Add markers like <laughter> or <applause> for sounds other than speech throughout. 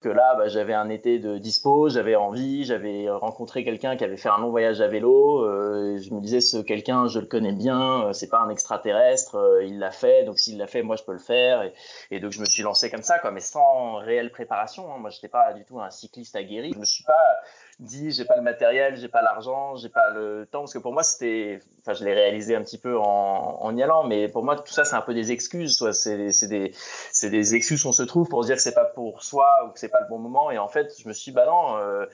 que là, bah, j'avais un été de dispo, j'avais envie, j'avais rencontré quelqu'un qui avait fait un long voyage à vélo. Euh, je me disais, ce quelqu'un, je le connais bien, euh, c'est pas un extraterrestre, euh, il l'a fait, donc s'il l'a fait, moi je peux le faire. Et, et, donc je me suis lancé comme ça, quoi, mais sans réelle préparation. Hein. Moi, j'étais pas du tout un cycliste aguerri. Je me suis pas dit j'ai pas le matériel, j'ai pas l'argent, j'ai pas le temps parce que pour moi c'était enfin je l'ai réalisé un petit peu en, en, y allant mais pour moi tout ça c'est un peu des excuses soit c'est c'est des c'est des excuses qu'on se trouve pour dire que c'est pas pour soi ou que c'est pas le bon moment. Et en fait je me suis bah non euh,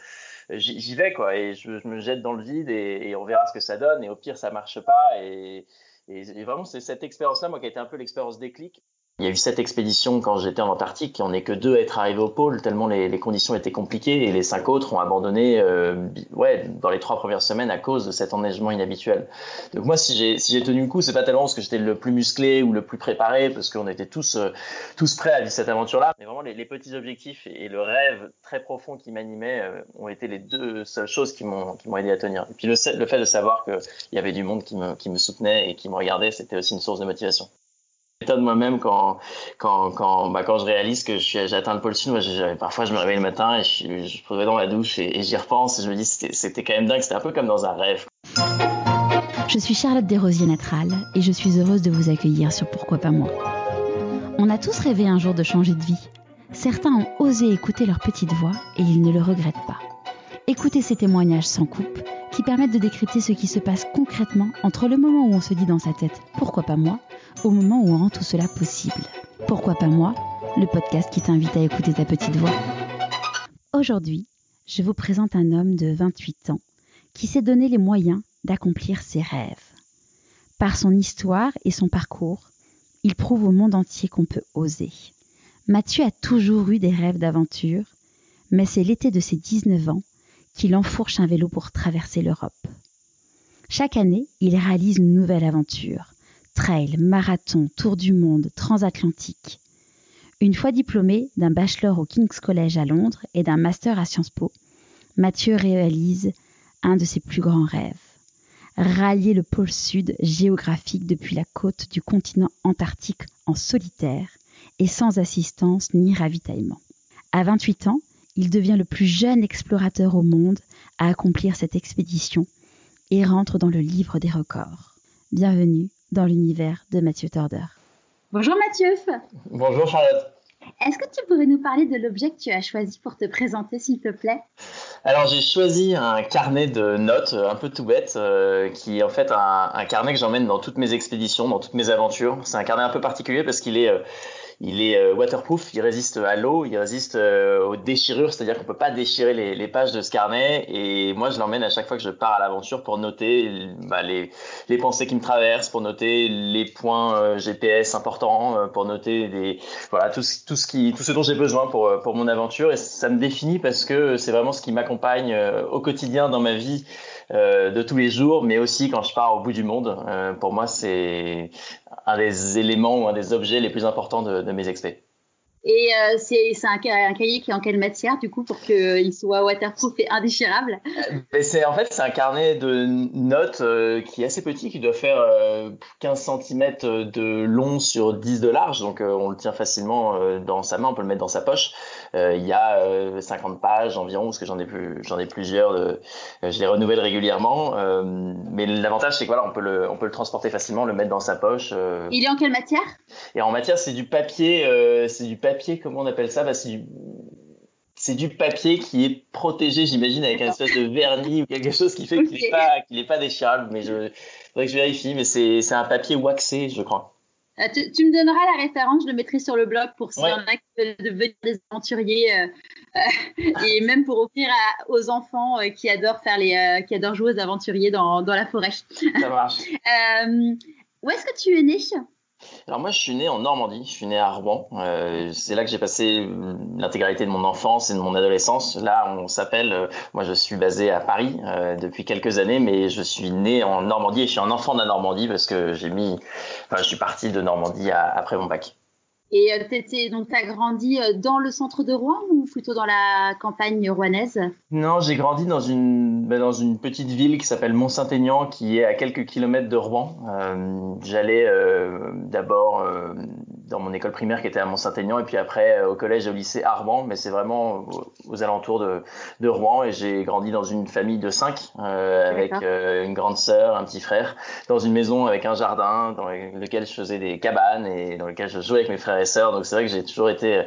j'y vais quoi. Et je, me jette dans le vide et, et, on verra ce que ça donne. Et au pire ça marche pas. Et, et vraiment c'est cette expérience là moi qui a été un peu l'expérience déclic il y a eu sept expéditions quand j'étais en Antarctique, on n'est que deux à être arrivés au pôle, tellement les, conditions étaient compliquées, et les cinq autres ont abandonné euh, ouais, dans les trois premières semaines à cause de cet enneigement inhabituel. Donc moi, si j'ai si tenu le coup, c'est pas tellement parce que j'étais le plus musclé ou le plus préparé, parce qu'on était tous, euh, tous prêts à vivre cette aventure-là, mais vraiment les, petits objectifs et, le rêve très profond qui m'animait euh, ont été les deux seules choses qui m'ont aidé à tenir. Et puis le, le fait de savoir qu'il y avait du monde qui me, qui me soutenait et qui me regardait, c'était aussi une source de motivation de moi-même quand quand quand bah, je réalise que j'ai atteint le pôle sud moi parfois je me réveille le matin et je, je me dans la douche et, j'y repense et je me dis c'était quand même dingue c'était un peu comme dans un rêve. Je suis Charlotte Desrosiers Natral et je suis heureuse de vous accueillir sur Pourquoi pas moi. On a tous rêvé un jour de changer de vie. Certains ont osé écouter leur petite voix et ils ne le regrettent pas. Écoutez ces témoignages sans coupe qui permettent de décrypter ce qui se passe concrètement entre le moment où on se dit dans sa tête pourquoi pas moi au moment où on rend tout cela possible. Pourquoi pas moi, le podcast qui t'invite à écouter ta petite voix. Aujourd'hui, je vous présente un homme de 28 ans qui s'est donné les moyens d'accomplir ses rêves. Par son histoire et son parcours, il prouve au monde entier qu'on peut oser. Mathieu a toujours eu des rêves d'aventure, mais c'est l'été de ses 19 ans qu'il enfourche un vélo pour traverser l'Europe. Chaque année, il réalise une nouvelle aventure, trail, marathon, tour du monde, transatlantique. Une fois diplômé d'un bachelor au King's College à Londres et d'un master à Sciences Po, Mathieu réalise un de ses plus grands rêves. Rallier le pôle sud géographique depuis la côte du continent antarctique en solitaire et sans assistance ni ravitaillement. À 28 ans, il devient le plus jeune explorateur au monde à accomplir cette expédition et rentre dans le livre des records. Bienvenue dans l'univers de Mathieu Torder. Bonjour Mathieu. Bonjour Charlotte. Est-ce que tu pourrais nous parler de l'objet que tu as choisi pour te présenter, s'il te plaît? Alors, j'ai choisi un carnet de notes un peu tout bête, euh, qui est en fait un, carnet que j'emmène dans toutes mes expéditions, dans toutes mes aventures. C'est un carnet un peu particulier parce qu'il est, euh, il est euh, waterproof, il résiste à l'eau, il résiste euh, aux déchirures, c'est-à-dire qu'on peut pas déchirer les, les, pages de ce carnet. Et moi, je l'emmène à chaque fois que je pars à l'aventure pour noter bah, les, les, pensées qui me traversent, pour noter les points euh, GPS importants, pour noter des, voilà, tout, tout, ce qui, tout ce dont j'ai besoin pour, pour mon aventure. Et ça me définit parce que c'est vraiment ce qui m'accompagne au quotidien dans ma vie. Euh, de tous les jours, mais aussi quand je pars au bout du monde. Euh, pour moi, c'est un des éléments ou un des objets les plus importants de, de mes expés. Et euh, c'est un, un, cahier qui est en quelle matière, du coup, pour qu'il soit waterproof et indéchirable? C'est En fait, c'est un carnet de notes euh, qui est assez petit, qui doit faire 15 cm de long sur 10 de large. Donc, on le tient facilement dans sa main, on peut le mettre dans sa poche. Il y a 50 pages environ, parce que j'en ai, plus, j'en ai plusieurs. De, je les renouvelle régulièrement. mais l'avantage, c'est que voilà, on peut, le, on peut le transporter facilement, le mettre dans sa poche. Il est en quelle matière? Et en matière, c'est du papier. c'est du papier comment on appelle ça? Bah, C'est du papier qui est protégé, j'imagine, avec un espèce de vernis ou quelque chose qui fait qu'il n'est pas, pas déchirable. Mais je faudrait que je vérifie, mais c'est un papier waxé, je crois. Euh, tu, me donneras la référence, je le mettrai sur le blog pour s'il y en a qui veulent devenir des aventuriers euh, euh, <laughs> et même pour offrir aux enfants qui adorent faire les, qui adorent jouer aux aventuriers dans, dans la forêt. Ça marche. <laughs> où est-ce que tu es né? Alors moi, je suis né en Normandie, je suis né à Rouen. Euh, c'est là que j'ai passé l'intégralité de mon enfance et de mon adolescence. Là, on s'appelle, euh, moi je suis basé à Paris euh, depuis quelques années, mais je suis né en Normandie et je suis un enfant de la Normandie parce que j'ai mis, enfin, je suis parti de Normandie après mon bac. Et euh, donc, tu as grandi euh, dans le centre de Rouen ou plutôt dans la campagne rouennaise? Non, j'ai grandi dans une, bah, dans une petite ville qui s'appelle Mont-Saint-Aignan, qui est à quelques kilomètres de Rouen. Euh, J'allais d'abord dans mon école primaire qui était à Mont-Saint-Aignan et puis après au collège et au lycée à Rouen, mais c'est vraiment aux, alentours de, de, Rouen. Et j'ai grandi dans une famille de cinq, avec une grande sœur, un petit frère, dans une maison avec un jardin dans lequel je faisais des cabanes et dans lequel je jouais avec mes frères et sœurs. Donc c'est vrai que j'ai toujours été,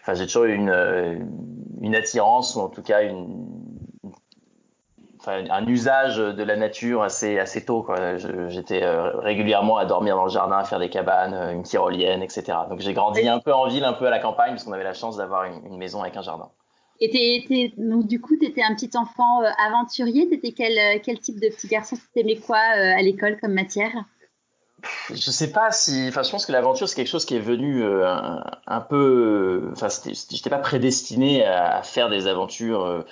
enfin j'ai toujours eu une, euh, une attirance ou en tout cas une, enfin, un usage de la nature assez assez tôt. J'étais euh, régulièrement à dormir dans le jardin, à faire des cabanes, euh, une tyrolienne, etc. Donc j'ai grandi un peu en ville, un peu à la campagne, parce qu'on avait la chance d'avoir une, maison avec un jardin. Et donc du coup, tu étais un petit enfant aventurier. Tu étais quel, quel type de petit garçon? Tu aimais quoi à l'école comme matière? Je sais pas si, enfin, je pense que l'aventure c'est quelque chose qui est venu euh, un, peu, enfin, j'étais pas prédestiné à, faire des aventures euh,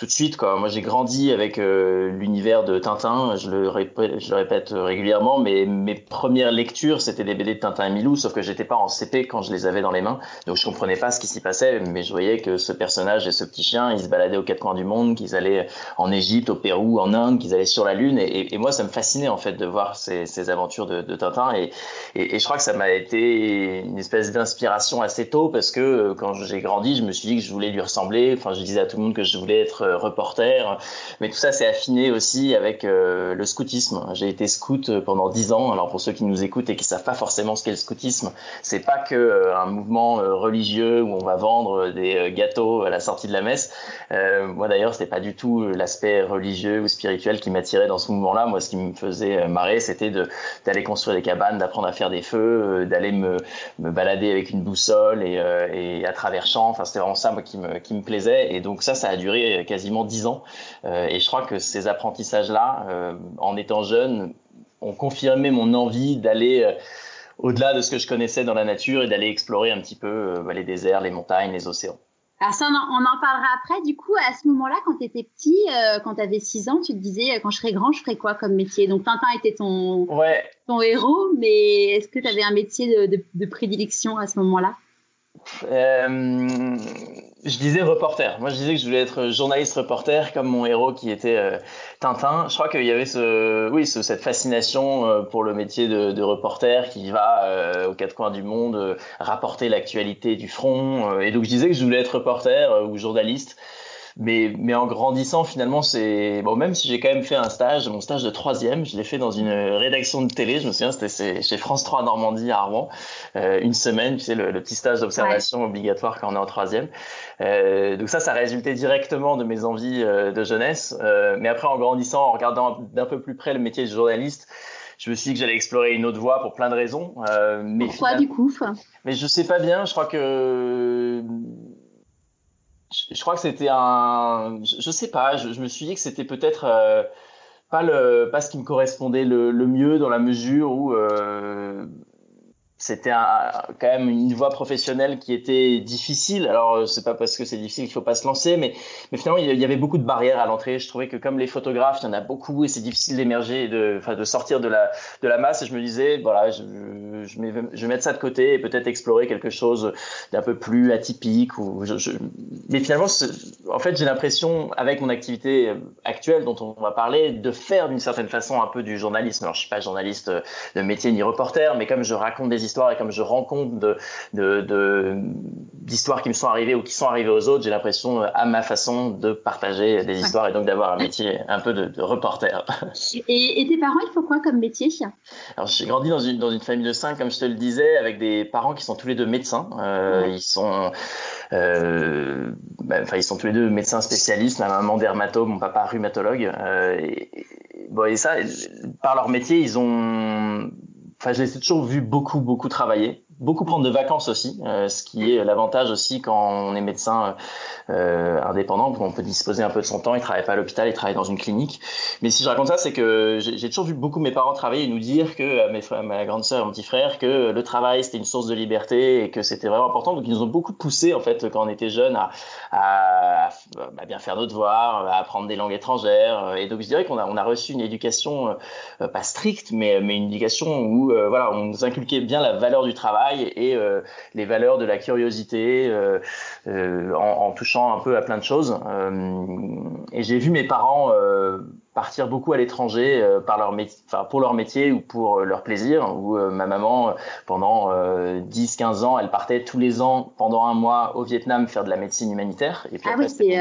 tout de suite. Quoi. Moi, j'ai grandi avec euh, l'univers de Tintin. Je le, répète, répète régulièrement, mais mes premières lectures, c'était des BD de Tintin et Milou, sauf que j'étais pas en CP quand je les avais dans les mains, donc je comprenais pas ce qui s'y passait, mais je voyais que ce personnage et ce petit chien, ils se baladaient aux quatre coins du monde, qu'ils allaient en Égypte, au Pérou, en Inde, qu'ils allaient sur la Lune, et, moi, ça me fascinait en fait de voir ces, aventures de, Tintin, et, je crois que ça m'a été une espèce d'inspiration assez tôt, parce que euh, quand j'ai grandi, je me suis dit que je voulais lui ressembler. Enfin, je disais à tout le monde que je voulais être euh, reporter. Mais tout ça, s'est affiné aussi avec euh, le scoutisme. J'ai été scout euh, pendant dix ans. Alors pour ceux qui nous écoutent et qui savent pas forcément ce qu'est le scoutisme, c'est pas que un mouvement religieux où on va vendre des gâteaux à la sortie de la messe. moi d'ailleurs, c'était pas du tout l'aspect religieux ou spirituel qui m'attirait dans ce mouvement-là. Moi, ce qui me faisait marrer, c'était d'aller construire des cabanes, d'apprendre à faire des feux, d'aller me, me, balader avec une boussole et, et à travers champs. Enfin, c'était vraiment ça moi, qui me, qui me plaisait. Et donc ça, ça a duré quasiment dix ans. Euh, et je crois que ces apprentissages-là, euh, en étant jeune, ont confirmé mon envie d'aller euh, au-delà de ce que je connaissais dans la nature et d'aller explorer un petit peu les déserts, les montagnes, les océans. Alors ça, on en, parlera après. Du coup, à ce moment-là, quand tu étais petit, quand tu avais 6 ans, tu te disais, quand je serai grand, je ferai quoi comme métier? Donc Tintin était ton, ton héros, mais est-ce que tu avais un métier de prédilection à ce moment-là? Euh, je disais reporter. Moi, je disais que je voulais être journaliste reporter, comme mon héros qui était euh, Tintin. Je crois qu'il y avait ce, oui, cette fascination euh, pour le métier de, de reporter qui va euh, aux quatre coins du monde rapporter l'actualité du front. et donc, je disais que je voulais être reporter ou journaliste mais, mais en grandissant, finalement, c'est bon. Même si j'ai quand même fait un stage, mon stage de troisième, je l'ai fait dans une rédaction de télé. Je me souviens, c'était chez France 3 Normandie à Rouen, euh, une semaine. Tu sais, le, petit stage d'observation obligatoire quand on est en troisième. Euh, donc ça, ça résultait directement de mes envies euh, de jeunesse. Euh, mais après, en grandissant, en regardant d'un peu plus près le métier de journaliste, je me suis dit que j'allais explorer une autre voie pour plein de raisons. Euh, mais Pourquoi du coup Mais je sais pas bien. Je crois que je, crois que c'était un, je, sais pas, je, me suis dit que c'était peut-être euh, pas le, pas ce qui me correspondait le, le mieux dans la mesure où euh, c'était quand même une voie professionnelle qui était difficile. Alors euh, c'est pas parce que c'est difficile qu'il faut pas se lancer, mais, finalement il y avait beaucoup de barrières à l'entrée. Je trouvais que comme les photographes, il y en a beaucoup et c'est difficile d'émerger, de, enfin de sortir de la de la masse. Et je me disais voilà, je, je, vais, mettre ça de côté et peut-être explorer quelque chose d'un peu plus atypique. Ou Mais finalement, en fait, j'ai l'impression avec mon activité actuelle dont on va parler de faire d'une certaine façon un peu du journalisme. Alors je suis pas journaliste de métier ni reporter, mais comme je raconte des et comme je rends compte de, d'histoires qui me sont arrivées ou qui sont arrivées aux autres, j'ai l'impression, à ma façon, de partager des histoires et donc d'avoir un métier un peu de, reporter. Et, tes parents, ils font quoi comme métier? Alors, j'ai grandi dans une, dans une famille de cinq, comme je te le disais, avec des parents qui sont tous les deux médecins. Euh, ils sont euh, ben, enfin, ils sont tous les deux médecins spécialistes, ma maman dermatologue, mon papa rhumatologue. Euh, et, bon, et ça, par leur métier, ils ont enfin, je les toujours vus beaucoup, beaucoup travailler beaucoup prendre de vacances aussi, euh, ce qui est l'avantage aussi quand on est médecin euh, indépendant, on peut disposer un peu de son temps, il travaille pas à l'hôpital, il travaille dans une clinique. Mais si je raconte ça, c'est que j'ai toujours vu beaucoup mes parents travailler et nous dire que mes frères, ma grande sœur, mon petit frère, que le travail c'était une source de liberté et que c'était vraiment important. Donc ils nous ont beaucoup poussé en fait quand on était jeunes à, bien faire nos devoirs, à apprendre des langues étrangères. Et donc je dirais qu'on a, reçu une éducation euh, pas stricte, mais, mais une éducation où voilà, on nous inculquait bien la valeur du travail travail et les valeurs de la curiosité en, en, touchant un peu à plein de choses. et j'ai vu mes parents partir beaucoup à l'étranger euh, par leur enfin pour leur métier ou pour euh, leur plaisir. Où euh, ma maman, pendant 10-15 ans, elle partait tous les ans pendant un mois au Vietnam faire de la médecine humanitaire. Et puis ah oui, c'est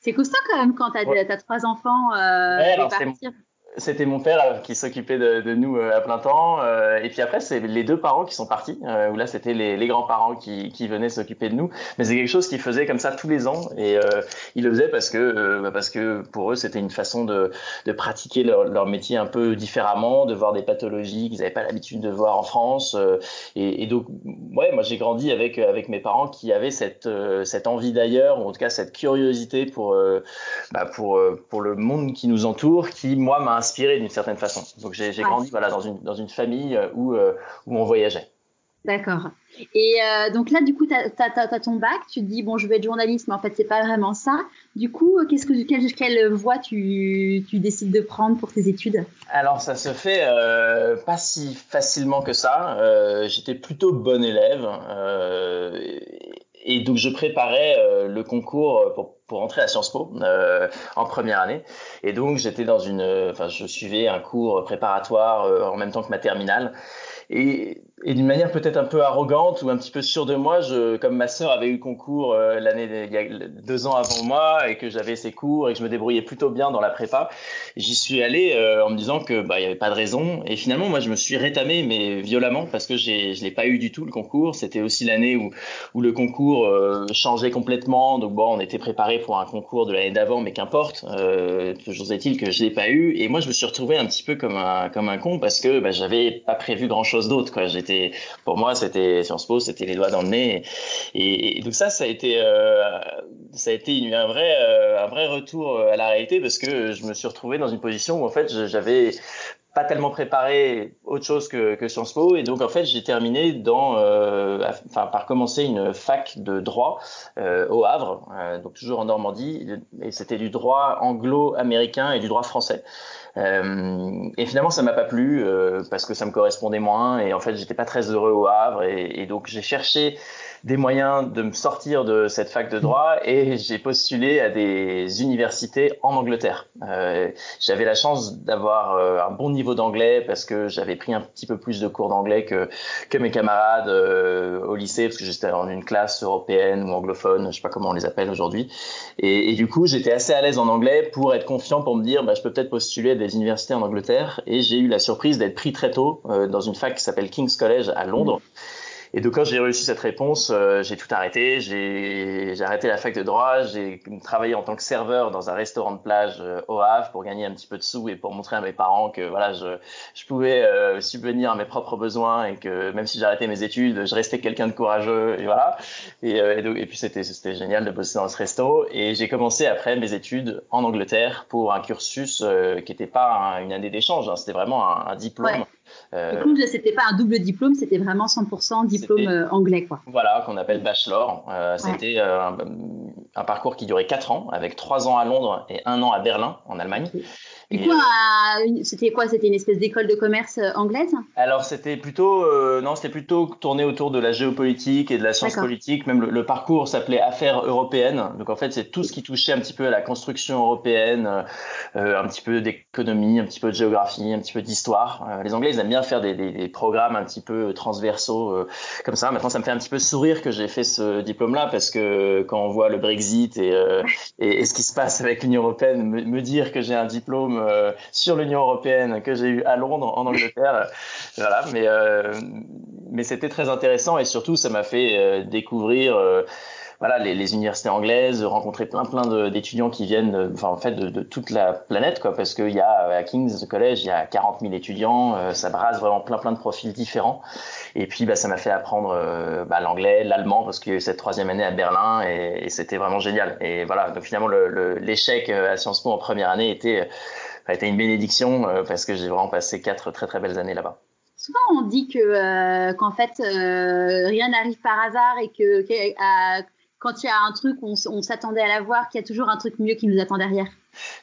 c'est costaud quand même quand tu as, trois enfants ouais, partir. C'était mon père euh, qui s'occupait de, nous euh, à plein temps. Euh, et puis après, c'est les deux parents qui sont partis. où là, c'était les, grands-parents qui, qui venaient s'occuper de nous. Mais c'est quelque chose qu'ils faisaient comme ça tous les ans. Et ils le faisaient parce que, bah, parce que pour eux, c'était une façon de, de pratiquer leur, leur, métier un peu différemment, de voir des pathologies qu'ils n'avaient pas l'habitude de voir en France. Et, et, donc, ouais, moi, j'ai grandi avec, avec mes parents qui avaient cette, cette envie d'ailleurs, ou en tout cas cette curiosité pour, bah, pour, pour le monde qui nous entoure, qui, moi, m'a inspiré d'une certaine façon. Donc j'ai grandi voilà, dans, une, dans une famille euh, où, euh, où on voyageait. D'accord. Et euh, donc là, du coup, tu as, ton bac, tu te dis, bon, je vais être journaliste, mais en fait, c'est pas vraiment ça. Du coup, qu'est-ce que, quelle, quelle voie tu, tu, décides de prendre pour tes études? Alors, ça se fait pas si facilement que ça. J'étais plutôt bon élève. et donc, je préparais le concours pour pour entrer à Sciences Po euh, en première année. Et donc j'étais dans une, enfin je suivais un cours préparatoire euh, en même temps que ma terminale. Et et d'une manière peut-être un peu arrogante ou un petit peu sûre de moi, je, comme ma sœur avait eu concours euh, l'année il y a deux ans avant moi et que j'avais ses cours et que je me débrouillais plutôt bien dans la prépa, j'y suis allé euh, en me disant que bah il y avait pas de raison. Et finalement moi je me suis rétamé mais violemment parce que j'ai je l'ai pas eu du tout le concours, c'était aussi l'année où où le concours euh, changeait complètement. Donc bon on était préparé pour un concours de l'année d'avant mais qu'importe toujours est-il que je l'ai pas eu. Et moi je me suis retrouvé un petit peu comme un comme un con parce que bah, j'avais pas prévu grand chose d'autre quoi, j'étais pour moi, c'était Sciences Po, c'était les doigts dans le nez. Et, donc ça, ça a été, euh, ça a été un vrai, euh, un vrai retour à la réalité parce que je me suis retrouvé dans une position où en fait, j'avais pas tellement préparé autre chose que, Sciences Po. Et donc en fait j'ai terminé euh, par commencer une fac de droit au Havre donc toujours en Normandie. Et c'était du droit anglo-américain et du droit français euh, et finalement, ça m'a pas plu euh, parce que ça me correspondait moins et en fait, j'étais pas très heureux au Havre et, et donc j'ai cherché des moyens de me sortir de cette fac de droit et j'ai postulé à des universités en Angleterre. Euh, j'avais la chance d'avoir euh, un bon niveau d'anglais parce que j'avais pris un petit peu plus de cours d'anglais que, que mes camarades euh, au lycée parce que j'étais dans une classe européenne ou anglophone, je sais pas comment on les appelle aujourd'hui. Et, et, du coup, j'étais assez à l'aise en anglais pour être confiant pour me dire bah, je peux peut-être postuler à des universités en Angleterre et j'ai eu la surprise d'être pris très tôt euh, dans une fac qui s'appelle King's College à Londres. Et donc quand j'ai reçu cette réponse, euh, j'ai tout arrêté. J'ai arrêté la fac de droit. J'ai travaillé en tant que serveur dans un restaurant de plage euh, au Havre pour gagner un petit peu de sous et pour montrer à mes parents que voilà, je, je pouvais euh, subvenir à mes propres besoins et que même si j'arrêtais mes études, je restais quelqu'un de courageux et voilà. Et, et, donc, et puis c'était génial de bosser dans ce resto. Et j'ai commencé après mes études en Angleterre pour un cursus qui n'était pas une année d'échange. Hein, c'était vraiment un diplôme. Euh, du coup, c'était pas un double diplôme, c'était vraiment 100% diplôme euh, anglais, quoi. Voilà, qu'on appelle bachelor. Euh, c'était un, parcours qui durait 4 ans, avec 3 ans à Londres et 1 an à Berlin, en Allemagne. Du coup, euh, c'était quoi C'était une espèce d'école de commerce euh, anglaise? Alors c'était plutôt euh, non, c'était plutôt tourné autour de la géopolitique et de la science politique. Même le, parcours s'appelait Affaires européennes. Donc en fait, c'est tout ce qui touchait un petit peu à la construction européenne, un petit peu d'économie, un petit peu de géographie, un petit peu d'histoire. les Anglais, ils aiment bien faire des, des, des programmes un petit peu transversaux comme ça. Maintenant, ça me fait un petit peu sourire que j'ai fait ce diplôme-là parce que quand on voit le Brexit et, et, et ce qui se passe avec l'Union européenne, me, me dire que j'ai un diplôme euh, sur l'Union européenne que j'ai eu à Londres, en Angleterre. <laughs> voilà, mais euh, mais c'était très intéressant et surtout ça m'a fait euh, découvrir voilà, les, les, universités anglaises, rencontrer plein plein d'étudiants qui viennent, enfin en fait de, de, toute la planète quoi, parce qu'il y a à King's College il y a 40 000 étudiants, ça brasse vraiment plein plein de profils différents. Et puis bah, ça m'a fait apprendre bah, l'anglais, l'allemand parce qu'il y a eu cette troisième année à Berlin et, et c'était vraiment génial. Et voilà, donc finalement l'échec à Sciences Po en première année était a été une bénédiction euh, parce que j'ai vraiment passé quatre très très belles années là-bas. Souvent, on dit que euh, qu'en fait euh, rien n'arrive par hasard et que, quand il y a un truc, on, on s'attendait à l'avoir, qu'il y a toujours un truc mieux qui nous attend derrière.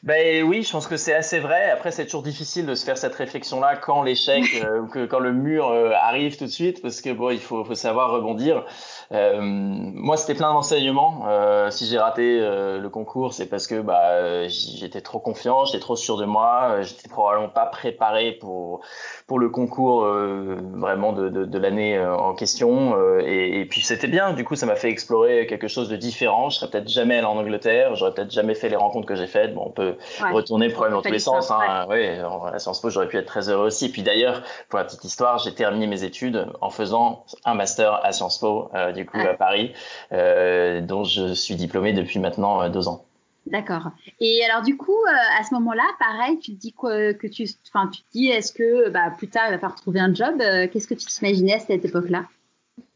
Ben oui, je pense que c'est assez vrai. Après, c'est toujours difficile de se faire cette réflexion-là quand l'échec euh, ou que quand le mur euh, arrive tout de suite, parce que bon, il faut, faut savoir rebondir. Euh, moi, c'était plein d'enseignements. Si j'ai raté le concours, c'est parce que bah, j'étais trop confiant, j'étais trop sûr de moi, j'étais probablement pas préparé pour pour le concours vraiment de, de, de l'année en question. Et, et, puis c'était bien. Du coup, ça m'a fait explorer quelque chose de différent. Je serais peut-être jamais allé en Angleterre, j'aurais peut-être jamais fait les rencontres que j'ai faites. Bon, on peut retourner probablement dans tous les sens. Hein. Ouais. à Sciences Po, j'aurais pu être très heureux aussi. Et puis d'ailleurs, pour la petite histoire, j'ai terminé mes études en faisant un master à Sciences Po du coup à Paris, euh, dont je suis diplômé depuis maintenant euh, deux ans. D'accord. Et alors du coup, euh, à ce moment-là, pareil, tu te dis quoi, que tu, enfin, tu te dis, est-ce que bah, plus tard il va falloir trouver un job Qu'est-ce que tu t'imaginais à cette époque-là?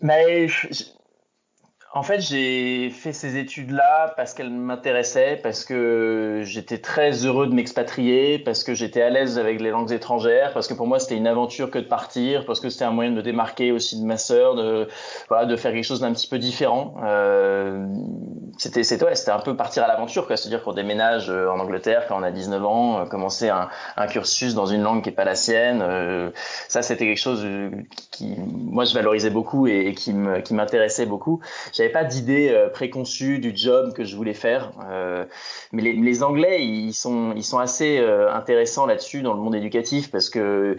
Mais en fait, j'ai fait ces études-là parce qu'elles m'intéressaient, parce que j'étais très heureux de m'expatrier, parce que j'étais à l'aise avec les langues étrangères, parce que pour moi c'était une aventure que de partir, parce que c'était un moyen de me démarquer aussi de ma sœur, de voilà, de faire quelque chose d'un petit peu différent. Euh, c'était c'était ouais, c'était un peu partir à l'aventure, quoi. C'est-à-dire qu'on déménage euh, en Angleterre quand on a 19 ans, euh, commencer un, cursus dans une langue qui est pas la sienne. Euh, ça, c'était quelque chose qui, moi, je valorisais beaucoup et, qui m'intéressait beaucoup pas d'idée euh, préconçue du job que je voulais faire. Euh, mais les, les, Anglais, ils sont, ils sont assez euh, intéressants là-dessus dans le monde éducatif parce que,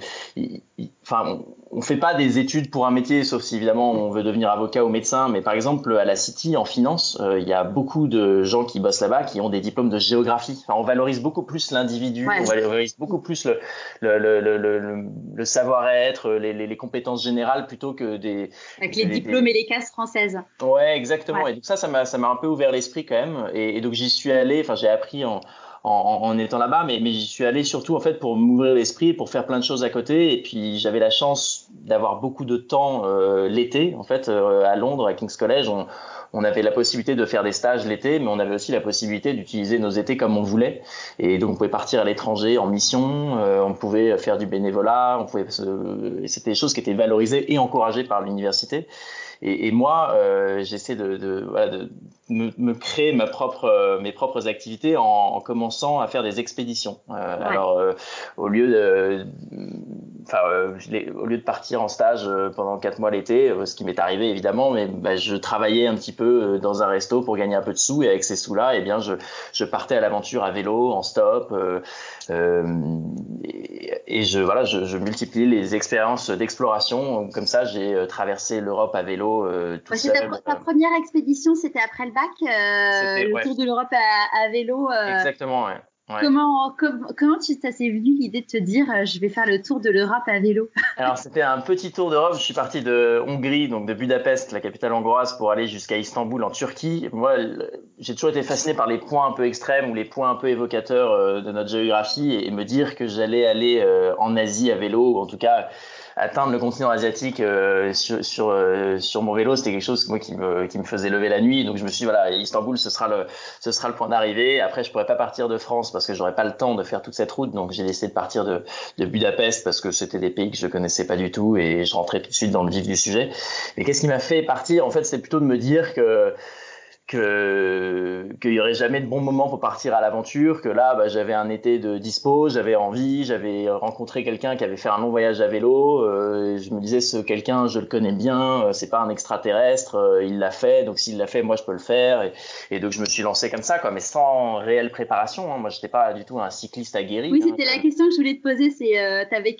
enfin, on fait pas des études pour un métier, sauf si évidemment on veut devenir avocat ou médecin. Mais par exemple, à la City, en finance, euh, il y a beaucoup de gens qui bossent là-bas qui ont des diplômes de géographie. Enfin, on valorise beaucoup plus l'individu, on valorise beaucoup plus le, le, le, le, le savoir-être, les, les, les, compétences générales plutôt que des. Avec les diplômes et les cases françaises. Ouais, exactement. Et donc ça, ça m'a, ça m'a un peu ouvert l'esprit quand même. Et, et donc j'y suis allé. Enfin, j'ai appris en en, en, étant là-bas, mais, mais j'y suis allé surtout en fait pour m'ouvrir l'esprit, pour faire plein de choses à côté. Et puis j'avais la chance d'avoir beaucoup de temps euh, l'été, en fait, euh, à Londres, à King's College. On, on avait la possibilité de faire des stages l'été, mais on avait aussi la possibilité d'utiliser nos étés comme on voulait. Et donc on pouvait partir à l'étranger en mission, euh, on pouvait faire du bénévolat, on pouvait. C'était des choses qui étaient valorisées et encouragées par l'université. Et, et, moi, euh, j'essaie de, de, voilà, de me, me, créer ma propre, euh, mes propres activités en, en, commençant à faire des expéditions. Euh, ouais. Alors, euh, au lieu de, enfin, au lieu de partir en stage pendant quatre mois l'été, ce qui m'est arrivé évidemment, mais bah, je travaillais un petit peu dans un resto pour gagner un peu de sous et avec ces sous-là, eh bien, je, je partais à l'aventure à vélo, en stop, et, et, je voilà, je, je multipliais les expériences d'exploration. Comme ça, j'ai traversé l'Europe à vélo euh, tout seul. Ta, ta, première expédition, c'était après le bac, euh, le ouais. tour de l'Europe à, à, vélo. Euh, Exactement, ouais. Ouais. Comment, com, comment tu, ça s'est venu l'idée de te dire euh, je vais faire le tour de l'Europe à vélo? <laughs> Alors c'était un petit tour d'Europe. Je suis parti de Hongrie, donc de Budapest, la capitale hongroise, pour aller jusqu'à Istanbul en Turquie. Moi, j'ai toujours été fasciné par les points un peu extrêmes ou les points un peu évocateurs euh, de notre géographie et, et me dire que j'allais aller euh, en Asie à vélo, ou en tout cas atteindre le continent asiatique euh, sur sur, euh, sur mon vélo, c'était quelque chose moi qui me qui me faisait lever la nuit. Donc je me suis dit, voilà, Istanbul, ce sera le ce sera le point d'arrivée. Après, je pourrais pas partir de France parce que j'aurais pas le temps de faire toute cette route. Donc j'ai décidé de partir de de Budapest parce que c'était des pays que je connaissais pas du tout et je rentrais tout de suite dans le vif du sujet. Mais qu'est-ce qui m'a fait partir? En fait, c'est plutôt de me dire que que qu'il y aurait jamais de bon moment pour partir à l'aventure, que là bah, j'avais un été de dispo, j'avais envie, j'avais rencontré quelqu'un qui avait fait un long voyage à vélo, euh, je me disais ce quelqu'un je le connais bien, euh, c'est pas un extraterrestre, euh, il l'a fait, donc s'il l'a fait moi je peux le faire et, et, donc je me suis lancé comme ça quoi, mais sans réelle préparation. Hein. Moi j'étais pas du tout un cycliste aguerri. Oui c'était hein, la question que je voulais te poser, c'est euh, t'avais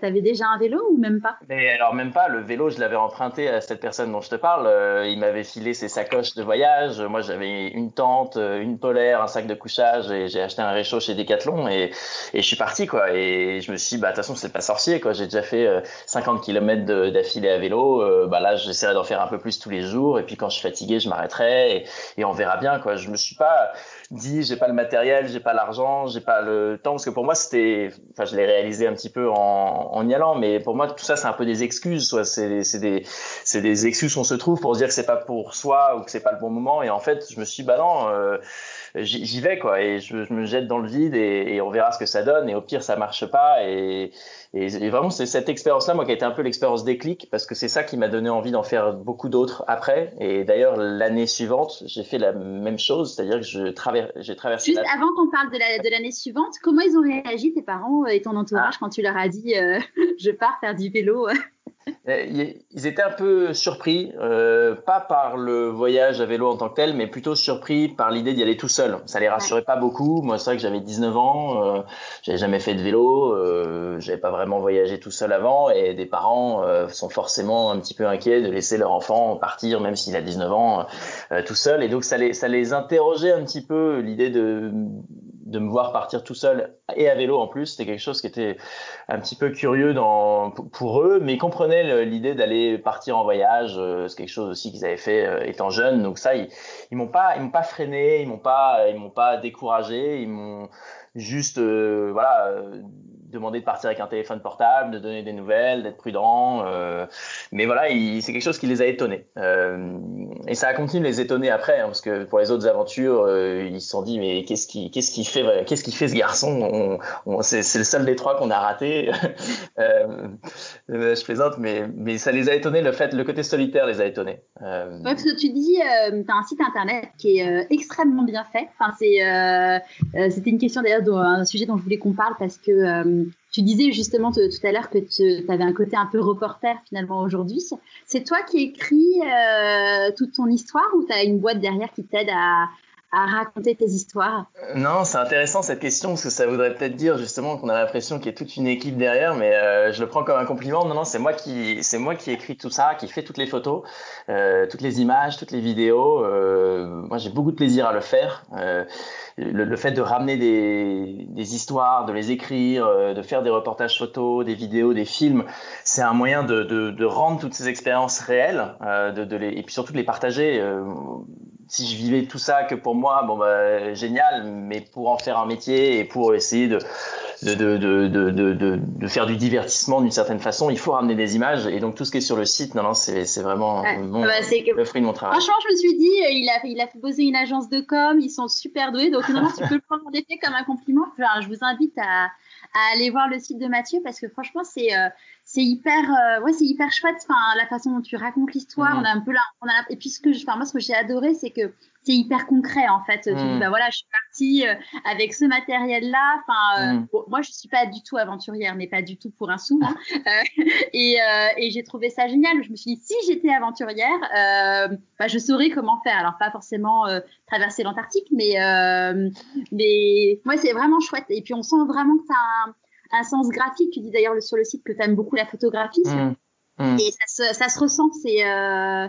t'avais déjà un vélo ou même pas? Mais alors même pas, le vélo je l'avais emprunté à cette personne dont je te parle, euh, il m'avait filé ses sacoches de voyage. Moi, j'avais une tente, une polaire, un sac de couchage et j'ai acheté un réchaud chez Decathlon et, je suis parti, quoi. Et je me suis dit, bah, de toute façon, c'est pas sorcier, quoi. J'ai déjà fait 50 km d'affilée à vélo. Euh, bah, là, j'essaierai d'en faire un peu plus tous les jours. Et puis, quand je suis fatigué, je m'arrêterai et, on verra bien, quoi. Je me suis pas dit, j'ai pas le matériel, j'ai pas l'argent, j'ai pas le temps. Parce que pour moi, c'était, enfin, je l'ai réalisé un petit peu en, en y allant. Mais pour moi, tout ça, c'est un peu des excuses, soit c'est des, c'est des excuses qu'on se trouve pour se dire que c'est pas pour soi ou que c'est pas le bon moment. Et en fait, je me suis dit, bah non, euh, j'y vais quoi et je, me jette dans le vide et, on verra ce que ça donne et au pire ça marche pas et, et, vraiment c'est cette expérience là moi qui a été un peu l'expérience déclic parce que c'est ça qui m'a donné envie d'en faire beaucoup d'autres après et d'ailleurs l'année suivante j'ai fait la même chose c'est-à-dire que je j'ai traversé juste avant qu'on parle de l'année suivante comment ils ont réagi tes parents et ton entourage ah. quand tu leur as dit euh, <laughs> je pars faire du vélo euh, ils étaient un peu surpris, euh, pas par le voyage à vélo en tant que tel, mais plutôt surpris par l'idée d'y aller tout seul. Ça les rassurait pas beaucoup. Moi, c'est vrai que j'avais 19 ans, euh, j'avais jamais fait de vélo, euh, j'avais pas vraiment voyagé tout seul avant, et des parents euh, sont forcément un petit peu inquiets de laisser leur enfant partir, même s'il a 19 ans, tout seul. Et donc, ça les, ça les interrogeait un petit peu l'idée de de me voir partir tout seul et à vélo en plus, c'était quelque chose qui était un petit peu curieux dans, pour eux, mais ils comprenaient l'idée d'aller partir en voyage. Euh, c'est quelque chose aussi qu'ils avaient fait euh, étant jeunes. Donc ça, ils, ils m'ont pas, ils m'ont pas freiné, ils m'ont pas, ils m'ont pas découragé, ils m'ont juste, euh, voilà demander de partir avec un téléphone portable, de donner des nouvelles, d'être prudent. Euh, mais voilà, c'est quelque chose qui les a étonnés. Euh, et ça a continué de les étonner après, hein, parce que pour les autres aventures, euh, ils se sont dit mais qu'est-ce qui, qu'est-ce qui fait, qu'est-ce qui fait ce garçon? C'est le seul des trois qu'on a raté. <laughs> Je plaisante, mais mais ça les a étonnés. Le fait, le côté solitaire les a étonnés. Ouais, parce que tu dis, tu as un site internet qui est extrêmement bien fait. Enfin, c'est, c'était une question d'ailleurs, un sujet dont je voulais qu'on parle parce que tu disais justement tout à l'heure que tu avais un côté un peu reporter finalement aujourd'hui. C'est toi qui écris euh, toute ton histoire ou tu as une boîte derrière qui t'aide à, raconter tes histoires Non, c'est intéressant cette question parce que ça voudrait peut-être dire justement qu'on a l'impression qu'il y a toute une équipe derrière, mais euh, je le prends comme un compliment. Non, non, c'est moi qui c'est moi qui écris tout ça, qui fait toutes les photos, euh, toutes les images, toutes les vidéos. moi, j'ai beaucoup de plaisir à le faire le, fait de ramener des, des, histoires, de les écrire, euh, de faire des reportages photos, des vidéos, des films, c'est un moyen de, de, de, rendre toutes ces expériences réelles euh, de, de les, et puis surtout de les partager. Si je vivais tout ça que pour moi, bon bah génial, mais pour en faire un métier et pour essayer de de, de, de, de, faire du divertissement d'une certaine façon, il faut ramener des images. Et donc tout ce qui est sur le site, non, non, c'est vraiment mon, bah, le fruit de mon travail. Franchement, je me suis dit, euh, il a, il a poser une agence de com, ils sont super doués. Donc non, tu peux le prendre en effet comme un compliment. je vous invite à, à aller voir le site de Mathieu parce que franchement, c'est euh, c'est hyper, euh, ouais, c'est hyper chouette. Enfin, la façon dont tu racontes l'histoire, on a un peu là, on a, et puis ce que, enfin, moi, ce que j'ai adoré, c'est que c'est hyper concret en fait. Tu dis, mhm. bah voilà, je suis partie euh, avec ce matériel-là. Enfin, euh, mhm. moi, je suis pas du tout aventurière, mais pas du tout pour un sou. Hein. <laughs> et, et j'ai trouvé ça génial. Je me suis dit, si j'étais aventurière, bah, je saurais comment faire. Alors, pas forcément traverser l'Antarctique, mais mais moi, c'est vraiment chouette. Et puis, on sent vraiment que ça un sens graphique. Tu dis d'ailleurs sur le site que tu aimes beaucoup la photographie. Mmh. Mmh. Et ça se, ça se ressent, c'est euh,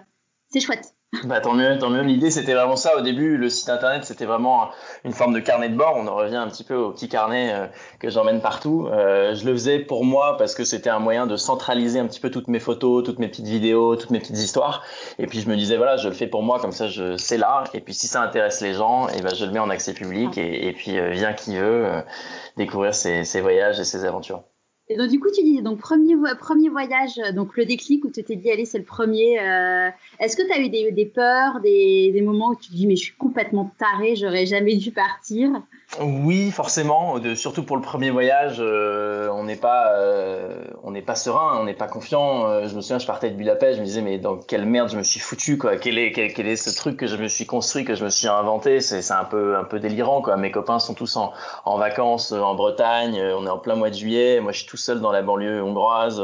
chouette. Bah, tant mieux, tant mieux. L'idée, c'était vraiment ça. Au début, le site internet, c'était vraiment une forme de carnet de bord. On en revient un petit peu au petit carnet euh, que j'emmène partout. Euh, je le faisais pour moi parce que c'était un moyen de centraliser un petit peu toutes mes photos, toutes mes petites vidéos, toutes mes petites histoires. Et puis, je me disais, voilà, je le fais pour moi, comme ça, je c'est là. Et puis, si ça intéresse les gens, et eh ben, je le mets en accès public. Et, et puis, euh, vient qui veut découvrir ces, ces voyages et ces aventures. Et donc, du coup, tu dis, donc, premier, premier voyage, donc le déclic où tu t'es dit, allez, c'est le premier. Euh, est-ce que tu as eu des, des peurs, des, des, moments où tu te dis, mais je suis complètement taré, j'aurais jamais dû partir? Oui, forcément. Surtout pour le premier voyage, euh, on n'est pas, euh, on n'est pas serein, on n'est pas confiant. Euh, je me souviens, je partais de Budapest, je me disais mais dans quelle merde je me suis foutu quoi Quel est, quel, est ce truc que je me suis construit, que je me suis inventé? C'est, c'est un peu, un peu délirant quoi. Mes copains sont tous en, en vacances en Bretagne, on est en plein mois de juillet. Moi, je suis tout seul dans la banlieue hongroise.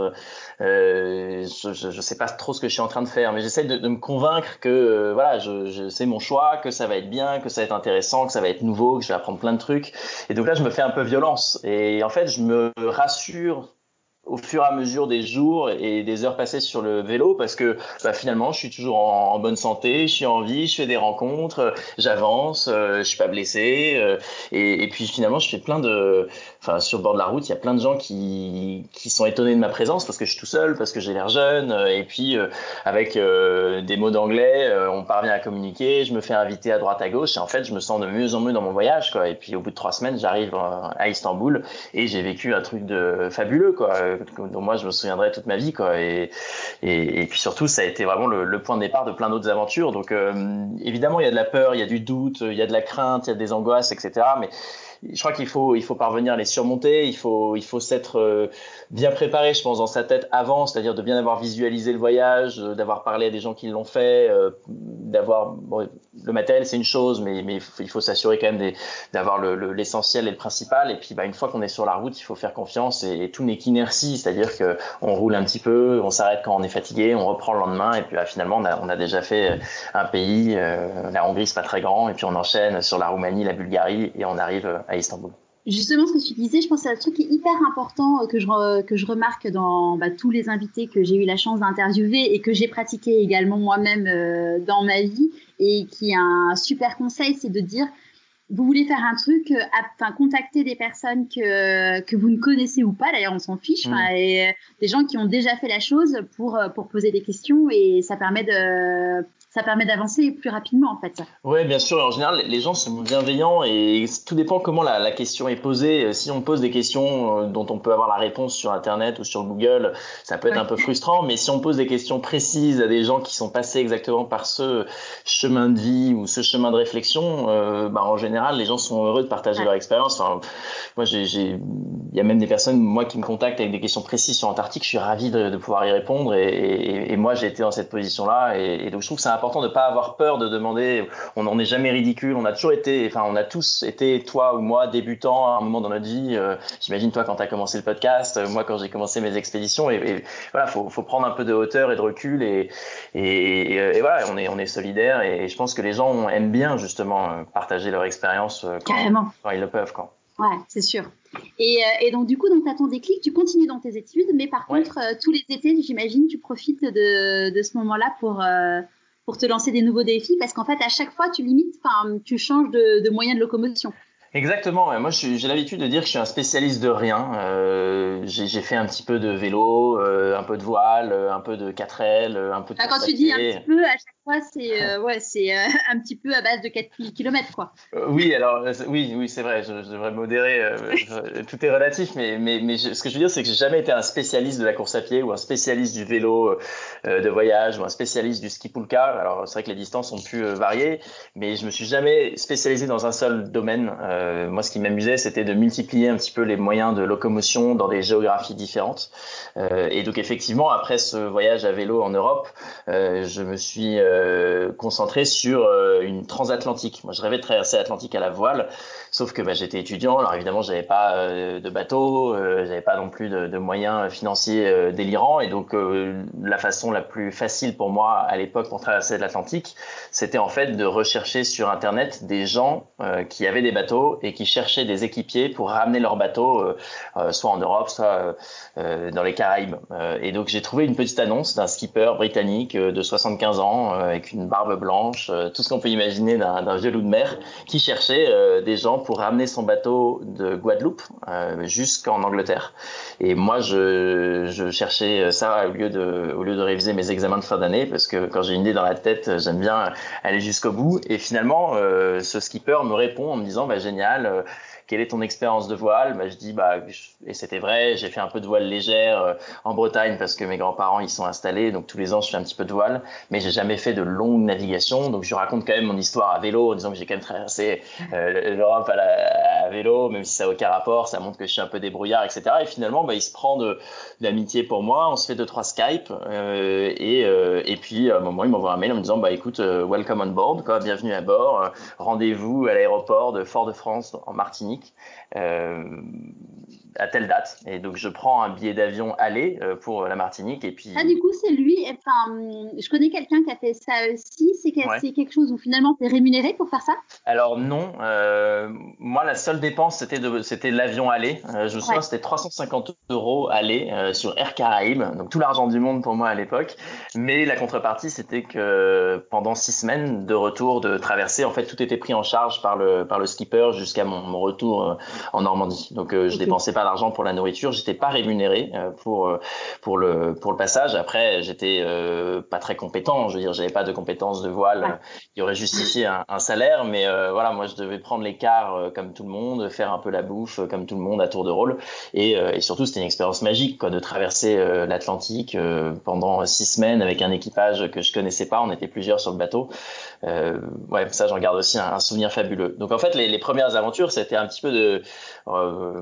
Euh, je, je, sais pas trop ce que je suis en train de faire, mais j'essaie de, de, me convaincre que euh, voilà, je, je c'est mon choix, que ça va être bien, que ça va être intéressant, que ça va être nouveau, que je vais apprendre plein de trucs. Et donc là, je me fais un peu violence. Et en fait, je me rassure au fur et à mesure des jours et des heures passées sur le vélo parce que bah, finalement je suis toujours en, bonne santé, je suis en vie, je fais des rencontres, j'avance, euh, je suis pas blessé euh, et, et, puis finalement je fais plein de, enfin sur le bord de la route il y a plein de gens qui qui sont étonnés de ma présence parce que je suis tout seul, parce que j'ai l'air jeune euh, et puis avec des mots d'anglais on parvient à communiquer, je me fais inviter à droite à gauche et en fait je me sens de mieux en mieux dans mon voyage quoi. Et puis au bout de trois semaines j'arrive à Istanbul et j'ai vécu un truc de fabuleux quoi dont moi je me souviendrai toute ma vie quoi. Et, et, puis surtout ça a été vraiment le, point de départ de plein d'autres aventures. Donc évidemment il y a de la peur, il y a du doute, il y a de la crainte, il y a des angoisses, etc. Mais je crois qu'il faut, il faut parvenir à les surmonter. Il faut, il faut s'être euh, bien préparé, je pense, dans sa tête avant, c'est-à-dire de bien avoir visualisé le voyage, euh, d'avoir parlé à des gens qui l'ont fait, euh, d'avoir le matériel, c'est une chose, mais, mais il faut s'assurer quand même d'avoir l'essentiel le, et le principal. Et puis, bah, une fois qu'on est sur la route, il faut faire confiance et, tout n'est qu'inertie, c'est-à-dire que on roule un petit peu, on s'arrête quand on est fatigué, on reprend le lendemain, et puis bah, finalement, on a, on a, déjà fait un pays. la Hongrie, c'est pas très grand, et puis on enchaîne sur la Roumanie, la Bulgarie, et on arrive à Istanbul. Justement, ce que tu disais, je pense que c'est un truc qui est hyper important euh, que je, que je remarque dans bah, tous les invités que j'ai eu la chance d'interviewer et que j'ai pratiqué également moi-même euh, dans ma vie et qui est un super conseil, c'est de dire vous voulez faire un truc, euh, enfin contacter des personnes que, que vous ne connaissez ou pas, d'ailleurs on s'en fiche, mmh. et des gens qui ont déjà fait la chose pour, pour poser des questions et ça permet de ça permet d'avancer plus rapidement en fait. Oui, bien sûr. En général, les gens sont bienveillants et tout dépend comment la, la question est posée. Si on pose des questions euh, dont on peut avoir la réponse sur Internet ou sur Google, ça peut être un peu frustrant. Mais si on pose des questions précises à des gens qui sont passés exactement par ce chemin de vie ou ce chemin de réflexion, euh, bah, en général, les gens sont heureux de partager leur expérience. Enfin, moi, il y a même des personnes, moi, qui me contactent avec des questions précises sur Antarctique. Je suis ravi de, de pouvoir y répondre. Et, et, et moi, j'ai été dans cette position-là. Et, et donc, je trouve que c'est important important de ne pas avoir peur de demander. On n'en est jamais ridicule. On a toujours été, enfin, on a tous été, toi ou moi, débutants à un moment dans notre vie. Euh, j'imagine toi quand tu as commencé le podcast, euh, moi quand j'ai commencé mes expéditions. Et, voilà, faut, faut prendre un peu de hauteur et de recul. Et, et, voilà, on est, on est solidaire. Et je pense que les gens aiment bien justement euh, partager leur expérience quand, quand ils le peuvent. Quand. Ouais, c'est sûr. Et, et, donc, du coup, tu as ton déclic, tu continues dans tes études, mais par contre, tous les étés, j'imagine, tu profites de, de ce moment-là pour, pour te lancer des nouveaux défis parce qu'en fait, à chaque fois, tu limites, enfin, tu changes de, de moyen de locomotion. Exactement. Moi, j'ai l'habitude de dire que je suis un spécialiste de rien. Euh, j'ai fait un petit peu de vélo, euh, un peu de voile, euh, un peu de 4L, un peu de. Ah, quand tu dis un petit peu, à chaque c'est <laughs> euh, ouais, c'est euh, un petit peu à base de 4000 km, quoi. Euh, oui, alors oui, oui, c'est vrai. Je, devrais modérer. tout est relatif, mais mais, mais ce que je veux dire, c'est que j'ai jamais été un spécialiste de la course à pied ou un spécialiste du vélo de voyage ou un spécialiste du ski pulka. Alors c'est vrai que les distances ont pu varier, mais je me suis jamais spécialisé dans un seul domaine. Moi, ce qui m'amusait, c'était de multiplier un petit peu les moyens de locomotion dans des géographies différentes. et donc effectivement, après ce voyage à vélo en Europe, je me suis euh, concentré sur euh, une transatlantique. Moi, je rêvais de traverser l'Atlantique à la voile, sauf que bah, j'étais étudiant. Alors évidemment, j'avais pas euh, de bateau, j'avais pas non plus de moyens financiers délirants, et donc la façon la plus facile pour moi à l'époque pour traverser l'Atlantique, c'était en fait de rechercher sur Internet des gens qui avaient des bateaux et qui cherchaient des équipiers pour ramener leurs bateaux, soit en Europe, soit dans les Caraïbes. et donc j'ai trouvé une petite annonce d'un skipper britannique de 75 ans avec une barbe blanche, euh, tout ce qu'on peut imaginer d'un vieux loup de mer, qui cherchait euh, des gens pour ramener son bateau de Guadeloupe euh, jusqu'en Angleterre. Et moi, je, cherchais ça au lieu de, réviser mes examens de fin d'année, parce que quand j'ai une idée dans la tête, j'aime bien aller jusqu'au bout. Et finalement, ce skipper me répond en me disant, bah, génial quelle est ton expérience de voile? Bah, Je dis, bah, et c'était vrai, j'ai fait un peu de voile légère euh, en Bretagne parce que mes grands-parents y sont installés, donc tous les ans je fais un petit peu de voile, mais j'ai jamais fait de longue navigation, donc je raconte quand même mon histoire à vélo en disant que j'ai quand même traversé euh, l'Europe à, vélo, même si ça n'a aucun rapport, ça montre que je suis un peu débrouillard, etc. Et finalement, bah, il se prend de, l'amitié pour moi, on se fait deux trois Skype, euh, et, euh, et puis à un moment il m'envoie un mail en me disant, bah écoute, euh, welcome on board, quoi, bienvenue à bord, rendez-vous à l'aéroport de Fort-de-France en Martinique euh, à telle date. Et donc, je prends un billet d'avion aller euh, pour la Martinique. Et puis. Ah, du coup, c'est lui. Enfin, je connais quelqu'un qui a fait ça aussi. C'est quelque chose où finalement, tu es rémunéré pour faire ça? Alors, non. Euh, moi, la seule dépense, c'était l'avion aller. je me souviens, c'était 350 euros aller sur Air Caraïbes. Donc, tout l'argent du monde pour moi à l'époque. Mais la contrepartie, c'était que pendant six semaines de retour, de traversée, en fait, tout était pris en charge par le, par le skipper jusqu'à mon, retour en Normandie. Donc, je dépensais pas l'argent pour la nourriture. J'étais pas rémunéré pour pour le pour le passage. Après, j'étais pas très compétent. Je veux dire, j'avais pas de compétences de voile qui aurait justifié un, un salaire, mais voilà, moi je devais prendre les cars comme tout le monde, faire un peu la bouffe comme tout le monde à tour de rôle, et, et surtout c'était une expérience magique quoi, de traverser l'Atlantique pendant six semaines avec un équipage que je connaissais pas. On était plusieurs sur le bateau. Euh, ouais, ça j'en garde aussi un, souvenir fabuleux. Donc en fait, les, les premières aventures, c'était un petit peu de euh,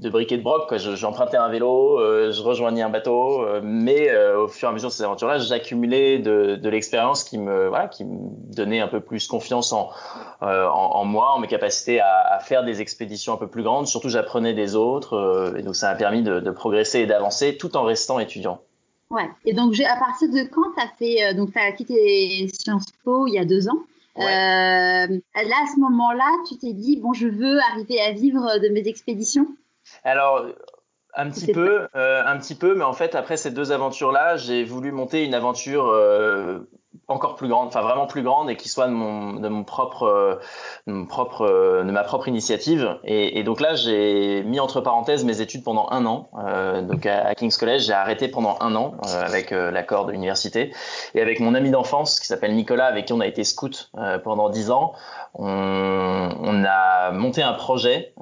de briquet de broc. J'empruntais un vélo, euh, je rejoignais un bateau, euh, mais au fur et à mesure de ces aventures-là, j'accumulais de, de l'expérience qui me voilà, qui me donnait un peu plus confiance en en, en, moi, en mes capacités à, à, faire des expéditions un peu plus grandes. Surtout, j'apprenais des autres, et donc ça m'a permis de, de progresser et d'avancer tout en restant étudiant. Ouais. Et donc, à partir de quand tu as fait, euh, donc tu as quitté Sciences Po il y a deux ans. Euh, là, à ce moment-là, tu t'es dit, bon, je veux arriver à vivre de mes expéditions? Alors, un petit peu, euh, un petit peu, mais en fait, après ces deux aventures-là, j'ai voulu monter une aventure euh, encore plus grande, enfin vraiment plus grande et qui soit de mon, de mon propre, euh, euh, de ma propre initiative. Et, donc là, j'ai mis entre parenthèses mes études pendant un an. Euh, donc à, King's College, j'ai arrêté pendant un an avec l'accord de l'université et avec mon ami d'enfance qui s'appelle Nicolas, avec qui on a été scout pendant dix ans. On, on, a monté un projet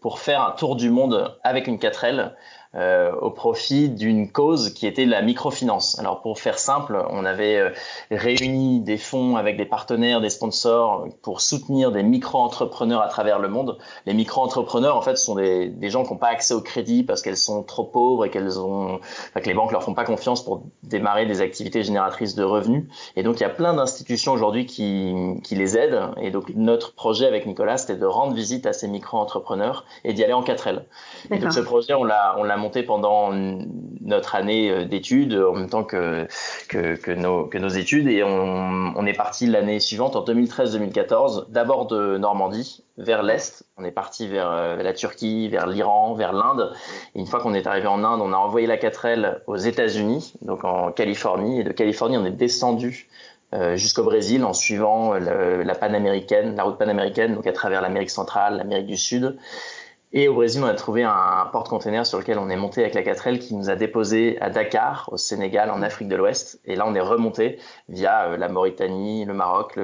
pour faire un tour du monde avec une 4L euh, au profit d'une cause qui était la microfinance. Alors pour faire simple, on avait euh, réuni des fonds avec des partenaires, des sponsors pour soutenir des micro-entrepreneurs à travers le monde. Les micro-entrepreneurs, en fait, sont des, des gens qui n'ont pas accès au crédit parce qu'elles sont trop pauvres et qu'elles ont, enfin, que les banques leur font pas confiance pour démarrer des activités génératrices de revenus. Et donc il y a plein d'institutions aujourd'hui qui, qui les aident. Et donc notre projet avec Nicolas, c'était de rendre visite à ces micro-entrepreneurs et d'y aller en 4L. Et donc ce projet, on l'a, on l'a monté pendant notre année euh, d'études en même temps que, nos, études. Et on, est parti l'année suivante en 2013-2014 d'abord de Normandie vers l'est. On est parti vers euh, la Turquie vers l'Iran vers l'Inde. Et une fois qu'on est arrivé en Inde on a envoyé la 4L aux États-Unis donc en Californie. Et de Californie on est descendu euh, jusqu'au Brésil en suivant la panaméricaine, la route panaméricaine, donc à travers l'Amérique centrale, l'Amérique du Sud. Et au Brésil, on a trouvé un porte-container sur lequel on est monté avec la 4L qui nous a déposé à Dakar, au Sénégal, en Afrique de l'Ouest. Et là, on est remonté via euh, la Mauritanie, le Maroc,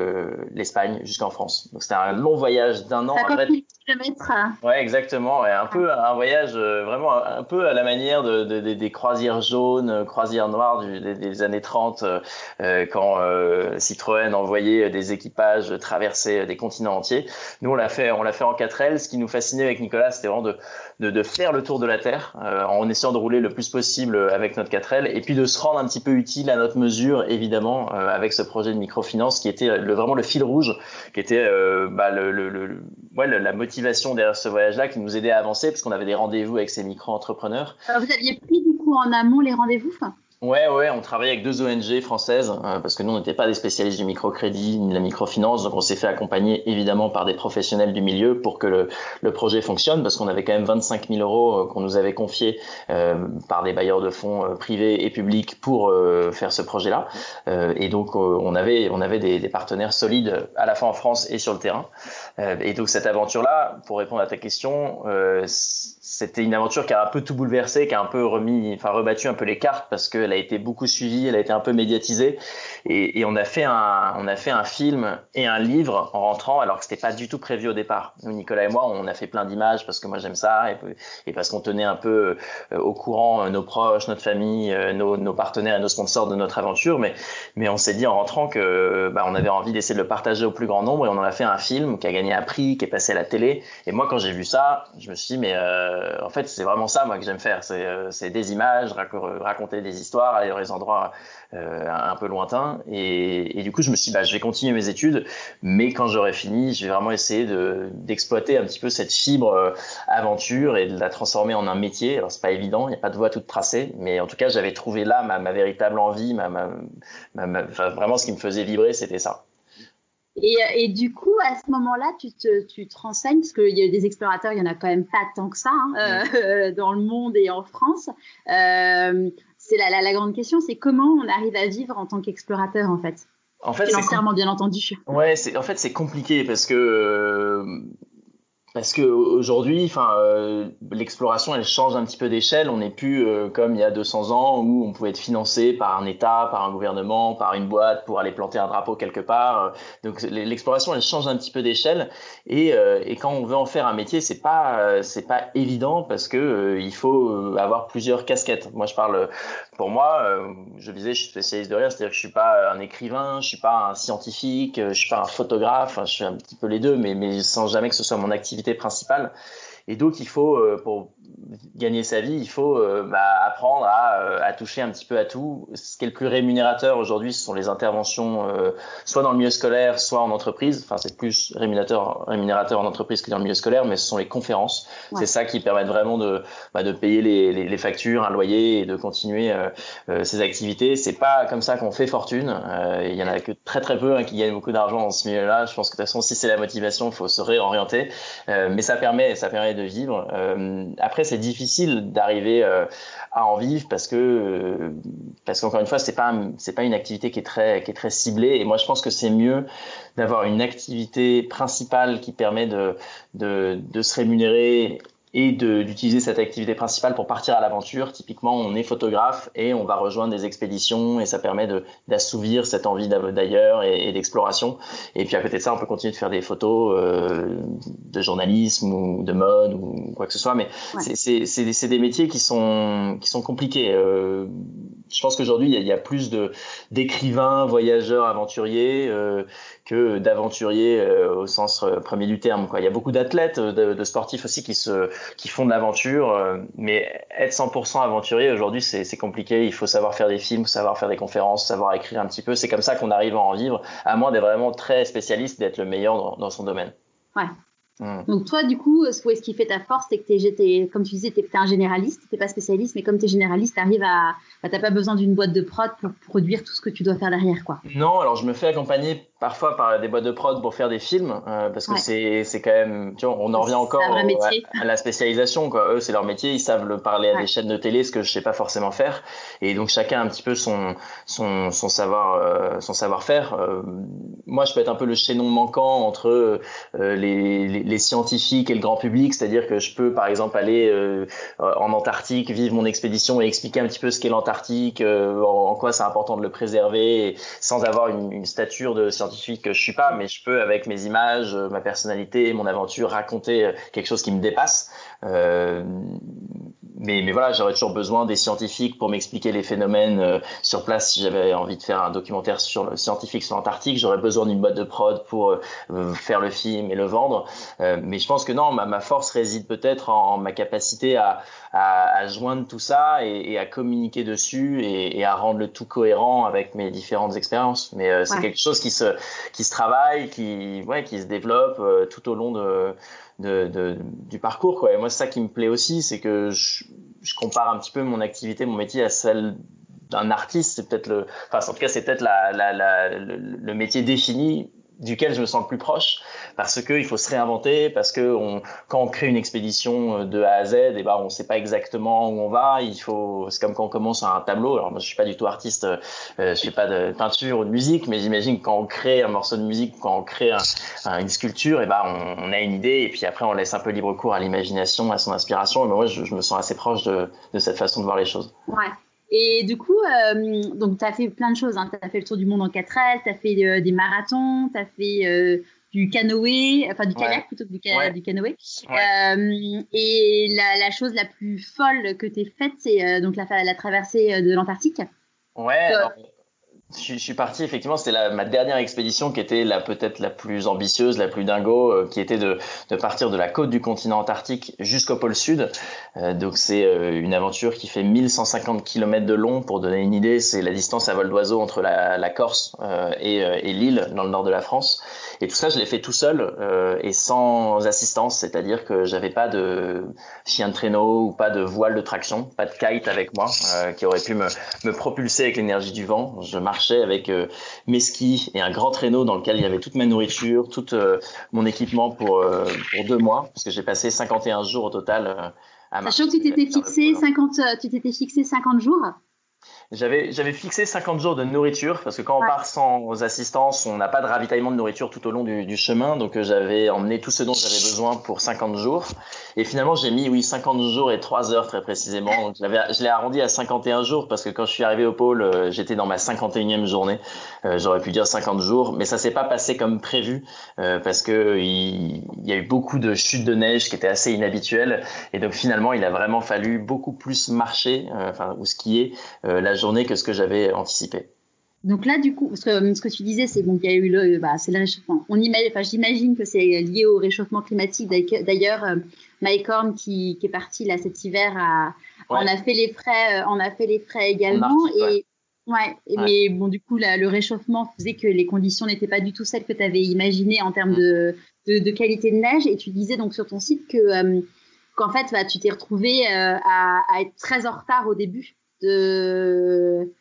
l'Espagne, jusqu'en France. Donc c'était un long voyage d'un an. 50 000 km. Ouais, exactement. Et un peu un voyage euh, vraiment un peu à la manière de, de, des croisières jaunes, euh, croisières noires du, des, des, années 30, euh, quand euh, Citroën envoyait des équipages traverser des continents entiers. Nous, on l'a fait, on l'a fait en 4L. Ce qui nous fascinait avec Nicolas, c'était vraiment de, de, faire le tour de la Terre euh, en essayant de rouler le plus possible avec notre 4L et puis de se rendre un petit peu utile à notre mesure, évidemment, euh, avec ce projet de microfinance qui était vraiment le fil rouge, qui était euh, bah, le, le, ouais, la motivation derrière ce voyage-là qui nous aidait à avancer parce qu'on avait des rendez-vous avec ces micro-entrepreneurs. vous aviez pris du coup en amont les rendez-vous Ouais, ouais, on travaillait avec deux ONG françaises euh, parce que nous, on n'était pas des spécialistes du microcrédit ni de la microfinance, donc on s'est fait accompagner évidemment par des professionnels du milieu pour que le, le projet fonctionne parce qu'on avait quand même 25 000 euros euh, qu'on nous avait confiés euh, par des bailleurs de fonds euh, privés et publics pour euh, faire ce projet-là. et donc, on avait, on avait des, des, partenaires solides à la fois en France et sur le terrain. et donc, cette aventure-là, pour répondre à ta question, c'était une aventure qui a un peu tout bouleversé, qui a un peu remis, enfin rebattu un peu les cartes parce qu'elle a été beaucoup suivie, elle a été un peu médiatisée et, et, on a fait un, on a fait un film et un livre en rentrant alors que c'était pas du tout prévu au départ. Nous, Nicolas et moi, on a fait plein d'images parce que moi j'aime ça et, parce qu'on tenait un peu euh, au courant euh, nos proches, notre famille, euh, nos, nos, partenaires et nos sponsors de notre aventure, mais mais on s'est dit en rentrant que bah, on avait envie d'essayer de le partager au plus grand nombre et on en a fait un film qui a gagné un prix, qui est passé à la télé. Et moi, quand j'ai vu ça, je me suis dit mais euh, en fait, c'est vraiment ça, moi, que j'aime faire. C'est euh, des images, rac raconter des histoires, aller dans des endroits euh, un peu lointains. Et, du coup, je me suis dit, bah, je vais continuer mes études, mais quand j'aurai fini, je vais vraiment essayer d'exploiter un petit peu cette fibre euh, aventure et de la transformer en un métier. Alors, c'est pas évident, il n'y a pas de voie toute tracée, mais en tout cas, j'avais trouvé là ma, véritable envie, vraiment ce qui me faisait vibrer, c'était ça. Et, et, du coup, à ce moment-là, tu te, tu te renseignes, parce qu'il y a des explorateurs, il n'y en a quand même pas tant que ça hein, euh, <laughs> dans le monde et en France. Euh, c'est la, la, la, grande question, c'est comment on arrive à vivre en tant qu'explorateur, en fait? En fait, Financièrement, bien entendu. Ouais, en fait c'est compliqué parce que parce que aujourd'hui, enfin, euh, l'exploration, elle change un petit peu d'échelle. On n'est plus euh, comme il y a 200 ans où on pouvait être financé par un État, par un gouvernement, par une boîte pour aller planter un drapeau quelque part. Donc l'exploration, elle change un petit peu d'échelle. Et, euh, et, quand on veut en faire un métier, c'est pas c'est pas évident parce que il faut avoir plusieurs casquettes. Moi, je parle pour moi. je disais, je suis spécialiste de rien, c'est-à-dire que je suis pas un écrivain, je suis pas un scientifique, je suis pas un photographe. je suis un petit peu les deux, mais mais sans jamais que ce soit mon activité principale. Et donc, il faut, euh, pour gagner sa vie, il faut euh, bah, apprendre à, euh, à, toucher un petit peu à tout. Ce qui est le plus rémunérateur aujourd'hui, ce sont les interventions, soit dans le milieu scolaire, soit en entreprise. Enfin, c'est plus rémunérateur, rémunérateur en entreprise que dans le milieu scolaire, mais ce sont les conférences. C'est ça qui permet vraiment de, bah, de payer les, les, les, factures, un loyer et de continuer ces activités. C'est pas comme ça qu'on fait fortune. Il y en a que très très peu hein, qui gagnent beaucoup d'argent dans ce milieu-là. Je pense que de toute façon, si c'est la motivation, il faut se réorienter. mais ça permet, ça permet de vivre. Euh, après, c'est difficile d'arriver euh, à en vivre parce que euh, parce qu'encore une fois, c'est pas c'est pas une activité qui est très qui est très ciblée. Et moi, je pense que c'est mieux d'avoir une activité principale qui permet de de, de se rémunérer et d'utiliser cette activité principale pour partir à l'aventure. Typiquement, on est photographe et on va rejoindre des expéditions et ça permet d'assouvir cette envie d'ailleurs et, d'exploration. Et puis à côté de ça, on peut continuer de faire des photos euh, de journalisme ou de mode ou quoi que ce soit. Mais c'est des métiers qui sont qui sont compliqués. Euh, je pense qu'aujourd'hui, il, y, a plus de d'écrivains, voyageurs, aventuriers euh, que d'aventuriers euh, au sens euh, premier du terme. Quoi. Il y a beaucoup d'athlètes, de, de, sportifs aussi qui se qui font de l'aventure, euh, mais être 100% aventurier aujourd'hui, c'est compliqué. Il faut savoir faire des films, savoir faire des conférences, savoir écrire un petit peu. C'est comme ça qu'on arrive à en vivre, à moins d'être vraiment très spécialiste, d'être le meilleur dans, dans son domaine. Ouais. Mm. Donc toi, du coup, ce qui fait ta force, c'est que es, comme tu disais, tu es, un généraliste, tu pas spécialiste, mais comme tu es généraliste, tu arrives à... Bah, t'as pas besoin d'une boîte de prod pour produire tout ce que tu dois faire derrière. quoi. Non, alors je me fais accompagner parfois par des boîtes de prod pour faire des films, euh, parce que c'est c'est quand même, tu vois, on en revient encore à, la spécialisation. Quoi. Eux, c'est leur métier, ils savent le parler à des chaînes de télé, ce que je sais pas forcément faire. Et donc chacun a un petit peu son son, son savoir euh, son savoir-faire. Euh, moi, je peux être un peu le chaînon manquant entre les, les, les, scientifiques et le grand public, c'est-à-dire que je peux par exemple aller en Antarctique, vivre mon expédition et expliquer un petit peu ce qu'est l'Antarctique, en, quoi c'est important de le préserver, sans avoir une, une stature de scientifique que je suis pas, mais je peux avec mes images, ma personnalité, mon aventure raconter euh, quelque chose qui me dépasse. Euh, mais, mais voilà, j'aurais toujours besoin des scientifiques pour m'expliquer les phénomènes euh, sur place. Si j'avais envie de faire un documentaire sur le scientifique sur l'Antarctique, j'aurais besoin d'une boîte de prod pour faire le film et le vendre. mais je pense que non, ma, ma force réside peut-être en, ma capacité à, à, à, joindre tout ça et, et à communiquer dessus et, et, à rendre le tout cohérent avec mes différentes expériences. Mais c'est quelque chose qui se qui se travaille, qui ouais, qui se développe euh, tout au long de, de, de, du parcours quoi. Et moi c'est ça qui me plaît aussi, c'est que je, je, compare un petit peu mon activité, mon métier à celle d'un artiste. C'est peut-être le, enfin en tout cas c'est peut-être la, la, la, le métier défini duquel je me sens le plus proche parce que il faut se réinventer parce que on, quand on crée une expédition euh, de A à Z et ben on sait pas exactement où on va. Il faut c'est comme quand on commence un tableau. Alors moi je suis pas du tout artiste euh, je fais pas de peinture ou de musique mais j'imagine quand on crée un morceau de musique quand on crée un, une sculpture et ben on, on, a une idée et puis après on laisse un peu libre cours à l'imagination à son inspiration. Et moi je, je, me sens assez proche de, de cette façon de voir les choses. Ouais et du coup, euh, donc tu as fait plein de choses. Hein. Tu as fait le tour du monde en 4L, tu as fait euh, des marathons, tu as fait euh, du canoë, enfin du kayak plutôt que du, du canoë. Euh, et la, la, chose la plus folle que tu as faite, c'est donc la, la, traversée de l'Antarctique. Ouais, alors, je, suis parti effectivement, c'était ma dernière expédition qui était la peut-être la plus ambitieuse, la plus dingo, euh, qui était de, de, partir de la côte du continent antarctique jusqu'au pôle sud. Euh, donc c'est euh, une aventure qui fait 1150 km de long. Pour donner une idée, c'est la distance à vol d'oiseau entre la, la Corse et, et l'île dans le nord de la France. Et tout ça, je l'ai fait tout seul et sans assistance, c'est-à-dire que j'avais pas de chien de traîneau ou pas de voile de traction, pas de kite avec moi qui aurait pu me, me propulser avec l'énergie du vent. Je marchais avec euh, mes skis et un grand traîneau dans lequel il y avait toute ma nourriture, tout euh, mon équipement pour, euh, pour deux mois, parce que j'ai passé 51 jours au total à Sachant que tu t'étais fixé 50, tu t'étais fixé 50 jours? J'avais, j'avais fixé 50 jours de nourriture parce que quand on part sans assistance, on n'a pas de ravitaillement de nourriture tout au long du, du chemin. Donc, euh, j'avais emmené tout ce dont j'avais besoin pour 50 jours. Et finalement, j'ai mis, oui, 50 jours et 3 heures très précisément. Donc, je l'ai arrondi à 51 jours parce que quand je suis arrivé au pôle, euh, j'étais dans ma 51e journée. Euh, j'aurais pu dire 50 jours, mais ça s'est pas passé comme prévu parce que il, il, y a eu beaucoup de chutes de neige qui étaient assez inhabituelles. Et donc, finalement, il a vraiment fallu beaucoup plus marcher, enfin, ou skier la journée que ce que j'avais anticipé. Donc là, du coup, parce que euh, ce que tu disais, c'est bon, qu'il y a eu le, bah, c'est le réchauffement. On imagine, enfin, j'imagine que c'est lié au réchauffement climatique. D'ailleurs, euh, Mike Horn, qui, qui, est parti là cet hiver, a, on a fait les frais, euh, on a fait les frais également. et ouais. mais bon, du coup, là, le réchauffement faisait que les conditions n'étaient pas du tout celles que tu avais imaginées en termes mm. de, de, de, qualité de neige. Et tu disais donc sur ton site que qu'en fait, bah, tu t'es retrouvé à, à être très en retard au début de,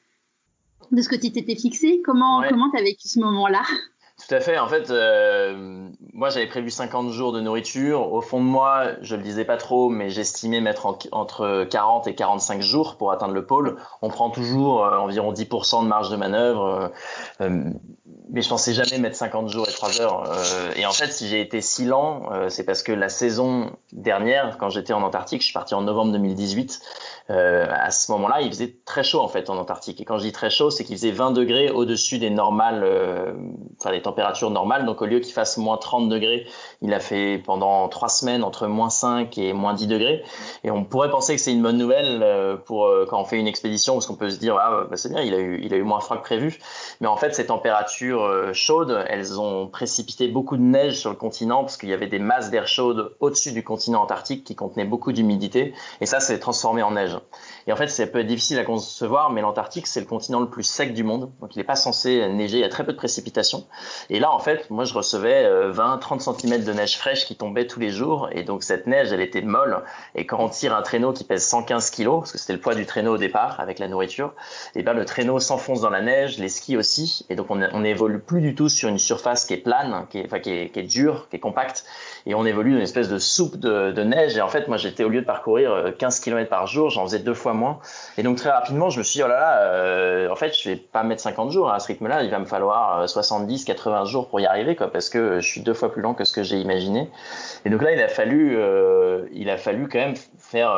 de ce que tu t'étais fixé. Comment comment tu as vécu ce moment-là? Tout à fait. En fait, euh, moi, j'avais prévu 50 jours de nourriture. Au fond de moi, je le disais pas trop, mais j'estimais mettre entre 40 et 45 jours pour atteindre le pôle. On prend toujours euh, environ 10% de marge de manœuvre. Euh, mais je pensais jamais mettre 50 jours et 3 heures. Euh, et en fait, si j'ai été si lent, euh, c'est parce que la saison dernière, quand j'étais en Antarctique, je suis parti en novembre 2018. Euh, à ce moment-là, il faisait très chaud en fait en Antarctique. Et quand je dis très chaud, c'est qu'il faisait 20 degrés au-dessus des normales, enfin des températures normales. Donc au lieu qu'il fasse moins 30 degrés, il a fait pendant trois semaines entre moins 5 et moins 10 degrés. Et on pourrait penser que c'est une bonne nouvelle pour quand on fait une expédition, parce qu'on peut se dire ah bah, c'est bien, il a eu il a eu moins froid que prévu. Mais en fait, ces températures euh, chaudes, elles ont précipité beaucoup de neige sur le continent parce qu'il y avait des masses d'air chaude au-dessus du continent antarctique qui contenaient beaucoup d'humidité et ça s'est transformé en neige. Et en fait, c'est un peu difficile à concevoir, mais l'Antarctique, c'est le continent le plus sec du monde. Donc, il n'est pas censé neiger. Il y a très peu de précipitations. Et là, en fait, moi, je recevais 20, 30 cm de neige fraîche qui tombait tous les jours. Et donc, cette neige, elle était molle. Et quand on tire un traîneau qui pèse 115 kg, parce que c'était le poids du traîneau au départ avec la nourriture, et ben, le traîneau s'enfonce dans la neige, les skis aussi. Et donc, on, on plus du tout sur une surface qui est plane, qui est, enfin, qui est, qui est dure, qui est compacte. Et on évolue dans une espèce de soupe de, neige. Et en fait, moi, j'étais au lieu de parcourir 15 euh, km par jour, j'en faisais deux fois moins. Et donc très rapidement, je me suis dit, oh là là, euh, en fait, je vais pas mettre 50 jours à ce rythme-là, il va me falloir 70, euh, 80 jours pour y arriver, quoi, parce que je suis deux fois plus lent que ce que j'ai imaginé. Et donc là, il a fallu, il a fallu quand même faire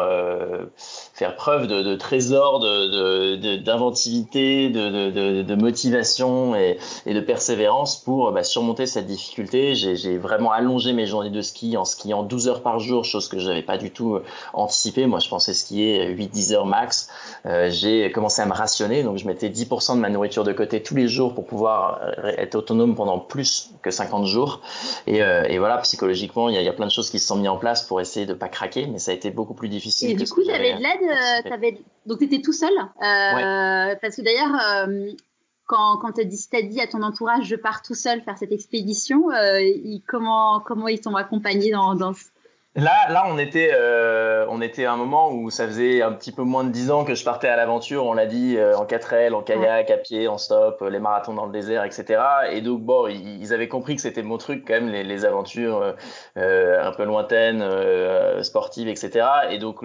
faire preuve de, de trésor d'inventivité, de, de, de, motivation et, et, de persévérance pour bah, surmonter cette difficulté. J'ai vraiment allongé mes journées de ski en skiant 12 heures par jour, chose que je n'avais pas du tout anticipé. Moi, je pensais skier 8-10 heures max. Euh, j'ai commencé à me rationner, donc je mettais 10% de ma nourriture de côté tous les jours pour pouvoir euh, être autonome pendant plus que 50 jours. Et, euh, et voilà, psychologiquement, il y, a, y, a plein de choses qui se sont mises en place pour essayer de pas craquer, mais ça a été beaucoup plus difficile. Et du coup, tu avais de l'aide, avais... donc tu étais tout seul, ouais. parce que d'ailleurs quand, quand tu as dit à ton entourage je pars tout seul faire cette expédition, euh, comment, comment ils t'ont accompagné dans, dans, Là, là, on était, euh, on était à un moment où ça faisait un petit peu moins de dix ans que je partais à l'aventure. On l'a dit euh, en 4L, en kayak, à pied, en stop, euh, les marathons dans le désert, etc. Et donc bon, ils, avaient compris que c'était mon truc quand même, les, les aventures euh, un peu lointaines, euh, sportives, etc. Et donc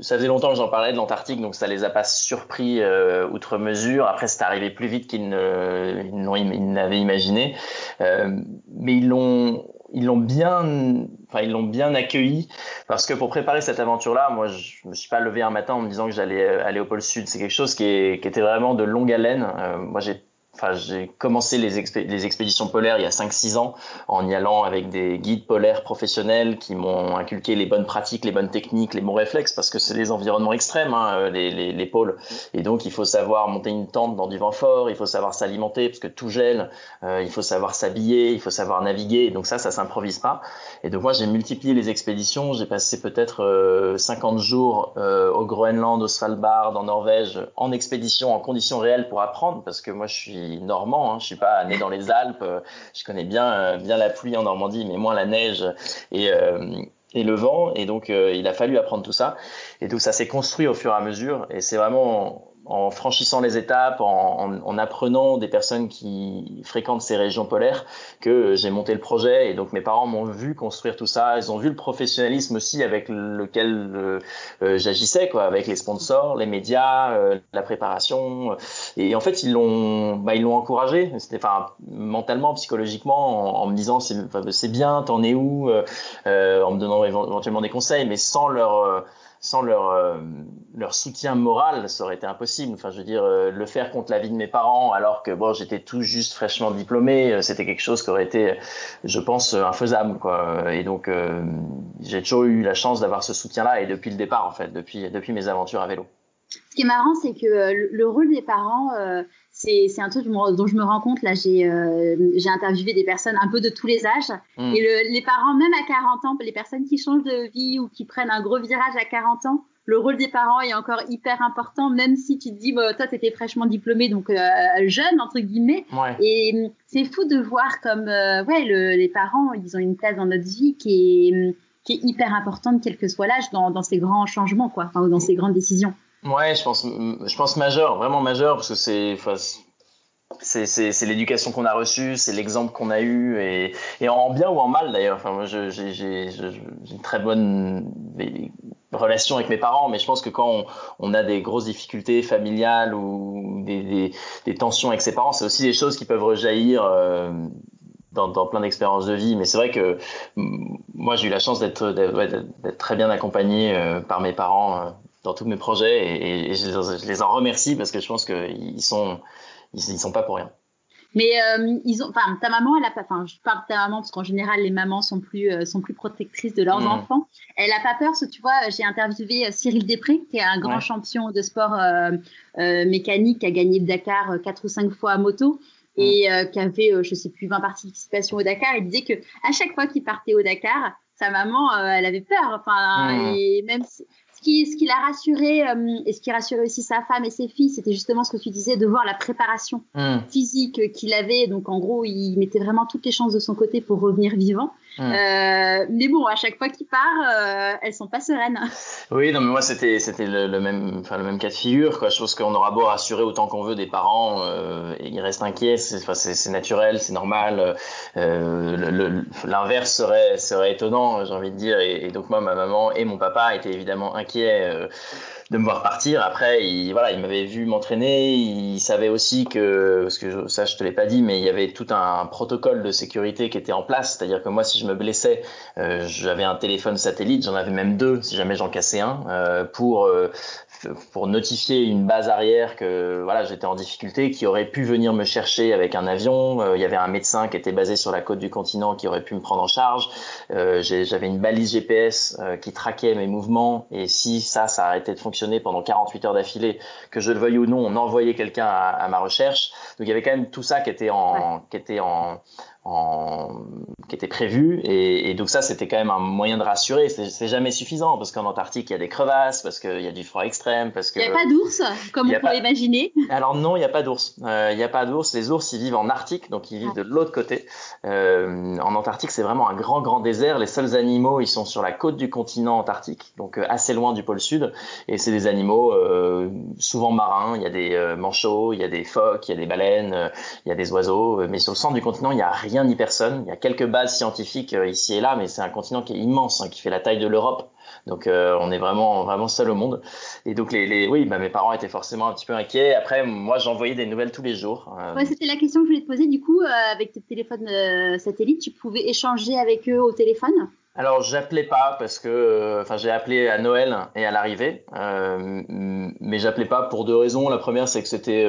ça faisait longtemps que j'en parlais de l'Antarctique, donc ça les a pas surpris outre mesure. Après, c'est arrivé plus vite qu'ils n'avaient imaginé, mais ils l'ont ils l'ont bien, enfin ils l'ont bien accueilli parce que pour préparer cette aventure-là, moi je me suis pas levé un matin en me disant que j'allais aller au pôle Sud. C'est quelque chose qui, est, qui était vraiment de longue haleine. Euh, moi j'ai Enfin, j'ai commencé les, expéditions polaires il y a 5-6 ans en y allant avec des guides polaires professionnels qui m'ont inculqué les bonnes pratiques, les bonnes techniques, les bons réflexes parce que c'est des environnements extrêmes, hein, euh, les, pôles. Et donc, il faut savoir monter une tente dans du vent fort, il faut savoir s'alimenter parce que tout gèle, euh, il faut savoir s'habiller, il faut savoir naviguer. Donc ça, ça s'improvise pas. Et donc moi, j'ai multiplié les expéditions. J'ai passé peut-être euh, 50 jours euh, au Groenland, au Svalbard, en Norvège, en expédition, en conditions réelles pour apprendre parce que moi, je suis normand, hein, je suis pas né dans les Alpes, euh, je connais bien, euh, bien la pluie en Normandie, mais moins la neige et, euh, et le vent, et donc il a fallu apprendre tout ça. Et donc ça s'est construit au fur et à mesure, et c'est vraiment en franchissant les étapes, en, apprenant des personnes qui fréquentent ces régions polaires, que j'ai monté le projet. Et donc mes parents m'ont vu construire tout ça. Ils ont vu le professionnalisme aussi avec lequel euh, euh, j'agissais, quoi, avec les sponsors, les médias, euh, la préparation. Et en fait, ils l'ont, bah, ils l'ont encouragé. C'était, enfin, mentalement, psychologiquement, en, me disant c'est, bien, t'en es où, en me donnant éventuellement des conseils, mais sans leur sans leur, euh, leur soutien moral, ça aurait été impossible. Enfin, je veux dire, euh, le faire contre la vie de mes parents, alors que bon, j'étais tout juste fraîchement diplômé, euh, c'était quelque chose qui aurait été, je pense, infaisable. Quoi. Et donc, j'ai toujours eu la chance d'avoir ce soutien-là, et depuis le départ, en fait, depuis, depuis mes aventures à vélo. Ce qui est marrant, c'est que le, rôle des parents, c'est un truc dont je me rends compte. Là, j'ai interviewé des personnes un peu de tous les âges. Mm. Et les parents, même à 40 ans, les personnes qui changent de vie ou qui prennent un gros virage à 40 ans, le rôle des parents est encore hyper important, même si tu te dis, toi, tu étais fraîchement diplômé, donc euh, jeune, entre guillemets. Et c'est fou de voir comme euh, ouais, les parents, ils ont une place dans notre vie qui est, qui est hyper importante, quel que soit l'âge, dans, dans, ces grands changements, quoi, enfin, dans ces grandes décisions. Ouais, je pense, je pense majeur, vraiment majeur, parce que c'est, c'est l'éducation qu'on a reçue, c'est l'exemple qu'on a eu, et, en bien ou en mal d'ailleurs. Enfin, moi, j'ai une très bonne relation avec mes parents, mais je pense que quand on, a des grosses difficultés familiales ou des, tensions avec ses parents, c'est aussi des choses qui peuvent rejaillir. Euh, dans, dans, plein d'expériences de vie. Mais c'est vrai que moi, j'ai eu la chance d'être très bien accompagné euh, par mes parents euh, dans tous mes projets et, et je, les, je, les, en remercie parce que je pense qu'ils sont, ils, ils sont pas pour rien. Mais euh, ils ont, enfin, ta maman, elle a pas, enfin, je parle de ta maman parce qu'en général, les mamans sont plus, euh, sont plus protectrices de leurs mmh. enfants. Elle a pas peur, tu vois. J'ai interviewé euh, Cyril Després, qui est un grand champion de sport mécanique, qui a gagné le Dakar quatre ou cinq fois à moto et qui avait, je sais plus, 20 participations au Dakar. Il disait que à chaque fois qu'il partait au Dakar, sa maman, elle avait peur. Enfin, mmh. et même ce qui l'a rassuré euh, et ce qui rassurait aussi sa femme et ses filles, c'était justement ce que tu disais de voir la préparation hmm. physique qu'il avait. Donc en gros, il mettait vraiment toutes les chances de son côté pour revenir vivant. Hmm. Euh, mais bon, à chaque fois qu'il part, euh, elles sont pas sereines. Oui, non, mais moi c'était c'était le, même enfin le même cas de figure quoi. Je pense qu'on aura beau rassurer autant qu'on veut des parents, euh, ils restent inquiets. C'est naturel, c'est normal. L'inverse serait serait étonnant, j'ai envie de dire. Et, et, donc moi, ma maman et mon papa étaient évidemment inquiets euh, de me voir partir. Après, il, voilà, il m'avait vu m'entraîner. Il savait aussi que, parce que ça, je te l'ai pas dit, mais il y avait tout un protocole de sécurité qui était en place. C'est-à-dire que moi, si je me blessais, euh, j'avais un téléphone satellite, j'en avais même deux, si jamais j'en cassais un, euh, pour pour notifier une base arrière que voilà j'étais en difficulté, qui aurait pu venir me chercher avec un avion. Euh, il y avait un médecin qui était basé sur la côte du continent qui aurait pu me prendre en charge. Euh, j'avais une balise GPS euh, qui traquait mes mouvements et si ça, ça arrêtait de fonctionner pendant 48 heures d'affilée, que je le veuille ou non, on envoyait quelqu'un à, ma recherche. Donc il y avait quand même tout ça qui était en, qui était en, en, qui était prévu. Et, et donc ça, c'était quand même un moyen de rassurer. C'est jamais suffisant parce qu'en Antarctique, il y a des crevasses, parce qu'il y a du froid extrême, parce que... Il n'y a pas d'ours, comme on pourrait imaginer. Alors non, il n'y a pas d'ours. Euh, il n'y a pas d'ours. Les ours, ils vivent en Arctique, donc ils vivent ah. de l'autre côté. Euh, en Antarctique, c'est vraiment un grand, grand désert. Les seuls animaux, ils sont sur la côte du continent antarctique, donc euh, assez loin du pôle sud. Et c'est des animaux euh, souvent marins. Il y a des euh, manchots, il y a des phoques, il y a des baleines, il y a des oiseaux. Mais sur le centre du continent, il n'y a rien rien ni personne. Il y a quelques bases scientifiques euh, ici et là, mais c'est un continent qui est immense, hein, qui fait la taille de l'Europe. Donc euh, on est vraiment vraiment seul au monde. Et donc les, les oui, bah, mes parents étaient forcément un petit peu inquiets. Après, moi, j'envoyais des nouvelles tous les jours. Euh. Ouais, c'était la question que je voulais te poser. Du coup, avec tes téléphones satellites, tu pouvais échanger avec eux au téléphone? Alors j'appelais pas parce que, enfin j'ai appelé à Noël et à l'arrivée, mais j'appelais pas pour deux raisons. La première c'est que c'était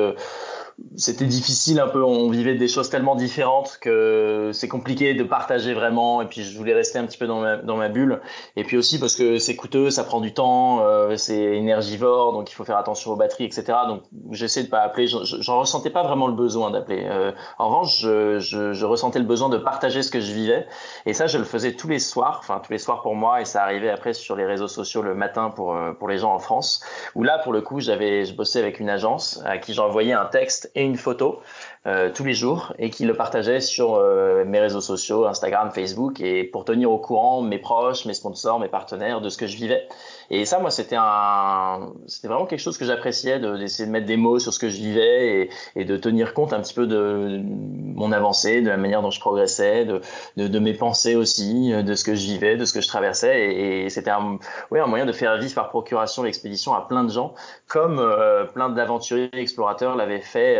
c'était difficile un peu. On vivait des choses tellement différentes que c'est compliqué de partager vraiment. Et puis je voulais rester un petit peu dans ma, bulle. Et puis aussi parce que c'est coûteux, ça prend du temps, euh, c'est énergivore, donc il faut faire attention aux batteries, etc. Donc j'essaie de pas appeler. J'en ressentais pas vraiment le besoin d'appeler. Euh, en revanche, je, je, je, ressentais le besoin de partager ce que je vivais. Et ça, je le faisais tous les soirs, enfin tous les soirs pour moi. Et ça arrivait après sur les réseaux sociaux le matin pour euh, pour les gens en France. Où là, pour le coup, j'avais, je bossais avec une agence à qui j'envoyais un texte et une photo euh, tous les jours et qui le partageait sur euh, mes réseaux sociaux, Instagram, Facebook, et pour tenir au courant mes proches, mes sponsors, mes partenaires de ce que je vivais. Et ça, moi, c'était un, c'était vraiment quelque chose que j'appréciais d'essayer de, mettre des mots sur ce que je vivais et, et, de tenir compte un petit peu de mon avancée, de la manière dont je progressais, de, de, de, mes pensées aussi, de ce que je vivais, de ce que je traversais. Et, et c'était un, moyen de faire vivre par procuration l'expédition à plein de gens, comme euh, plein d'aventuriers explorateurs l'avaient fait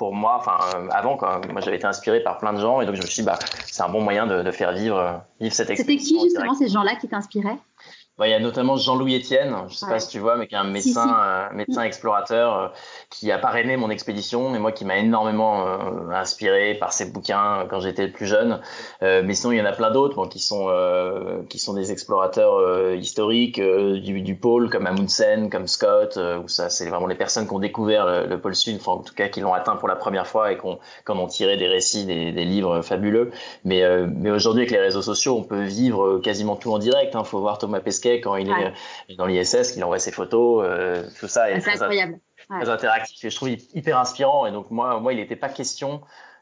pour moi, enfin euh, avant, moi j'avais été inspiré par plein de gens et donc je me suis dit, bah, c'est un bon moyen de, de faire vivre, vivre cette expérience. C'était qui justement ces gens-là qui t'inspiraient? Bah, il y a notamment Jean-Louis Etienne, je sais pas si tu vois, mais qui est un médecin, euh, médecin explorateur euh, qui a parrainé mon expédition et moi qui m'a énormément euh, inspiré par ses bouquins quand j'étais plus jeune. mais sinon, il y en a plein d'autres bon, qui sont qui sont des explorateurs historiques du, du, pôle comme Amundsen, comme Scott, où ça c'est vraiment les personnes qui ont découvert le, pôle sud, enfin en tout cas qui l'ont atteint pour la première fois et qui ont, tiré des récits, des, des livres fabuleux. Mais mais aujourd'hui avec les réseaux sociaux, on peut vivre quasiment tout en direct. Il hein. faut voir Thomas Pesquet quand il est euh, dans l'ISS, qu'il envoie ses photos, euh, tout ça est, très, incroyable. très interactif et je trouve hyper inspirant. Et donc moi, moi, il n'était pas question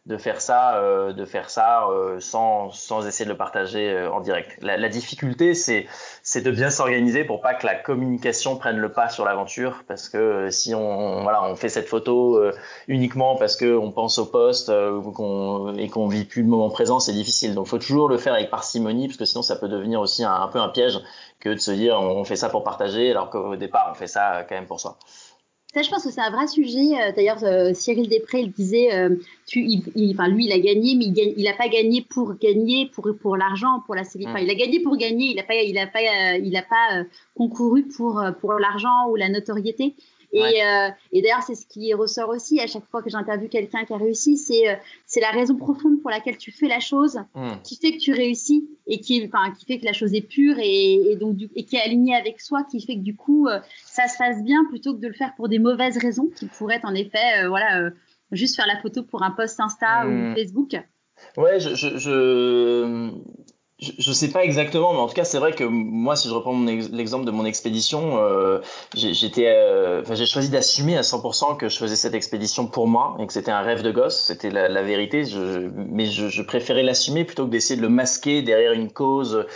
de faire ça, euh, de faire ça euh, sans, sans essayer de le partager euh, en direct. La, la difficulté, c'est c'est de bien s'organiser pour pas que la communication prenne le pas sur l'aventure, parce que si on voilà on fait cette photo uniquement parce que on pense au poste qu'on et qu'on vit plus le moment présent, c'est difficile. Donc faut toujours le faire avec parcimonie, parce que sinon ça peut devenir aussi un peu un piège que de se dire on fait ça pour partager, alors qu'au départ on fait ça quand même pour soi. Ça, je pense que c'est un vrai sujet. Euh, d'ailleurs, euh, Cyril Després, il disait, euh, tu, il, enfin, lui, il a gagné, mais il n'a pas gagné pour gagner, pour, pour l'argent, pour la série. Enfin, il a gagné pour gagner, il n'a pas, il a pas, il a pas concouru pour, pour l'argent ou la notoriété. Et, euh, et d'ailleurs, c'est ce qui ressort aussi à chaque fois que j'interviewe quelqu'un qui a réussi, c'est euh, c'est la raison profonde pour laquelle tu fais la chose, hmm. qui fait que tu réussis et qui, enfin, qui fait que la chose est pure et, et donc du, et qui est alignée avec soi, qui fait que du coup euh, ça se passe bien plutôt que de le faire pour des mauvaises raisons, qui pourraient être en effet, voilà, juste faire la photo pour un post Insta ou hmm. Facebook. Ouais, je, je, je je, ne sais pas exactement, mais en tout cas, c'est vrai que moi, si je reprends l'exemple de mon expédition, euh, j'étais, euh, j'ai choisi d'assumer à 100% que je faisais cette expédition pour moi et que c'était un rêve de gosse. C'était la, la, vérité. Je, mais je, je préférais l'assumer plutôt que d'essayer de le masquer derrière une cause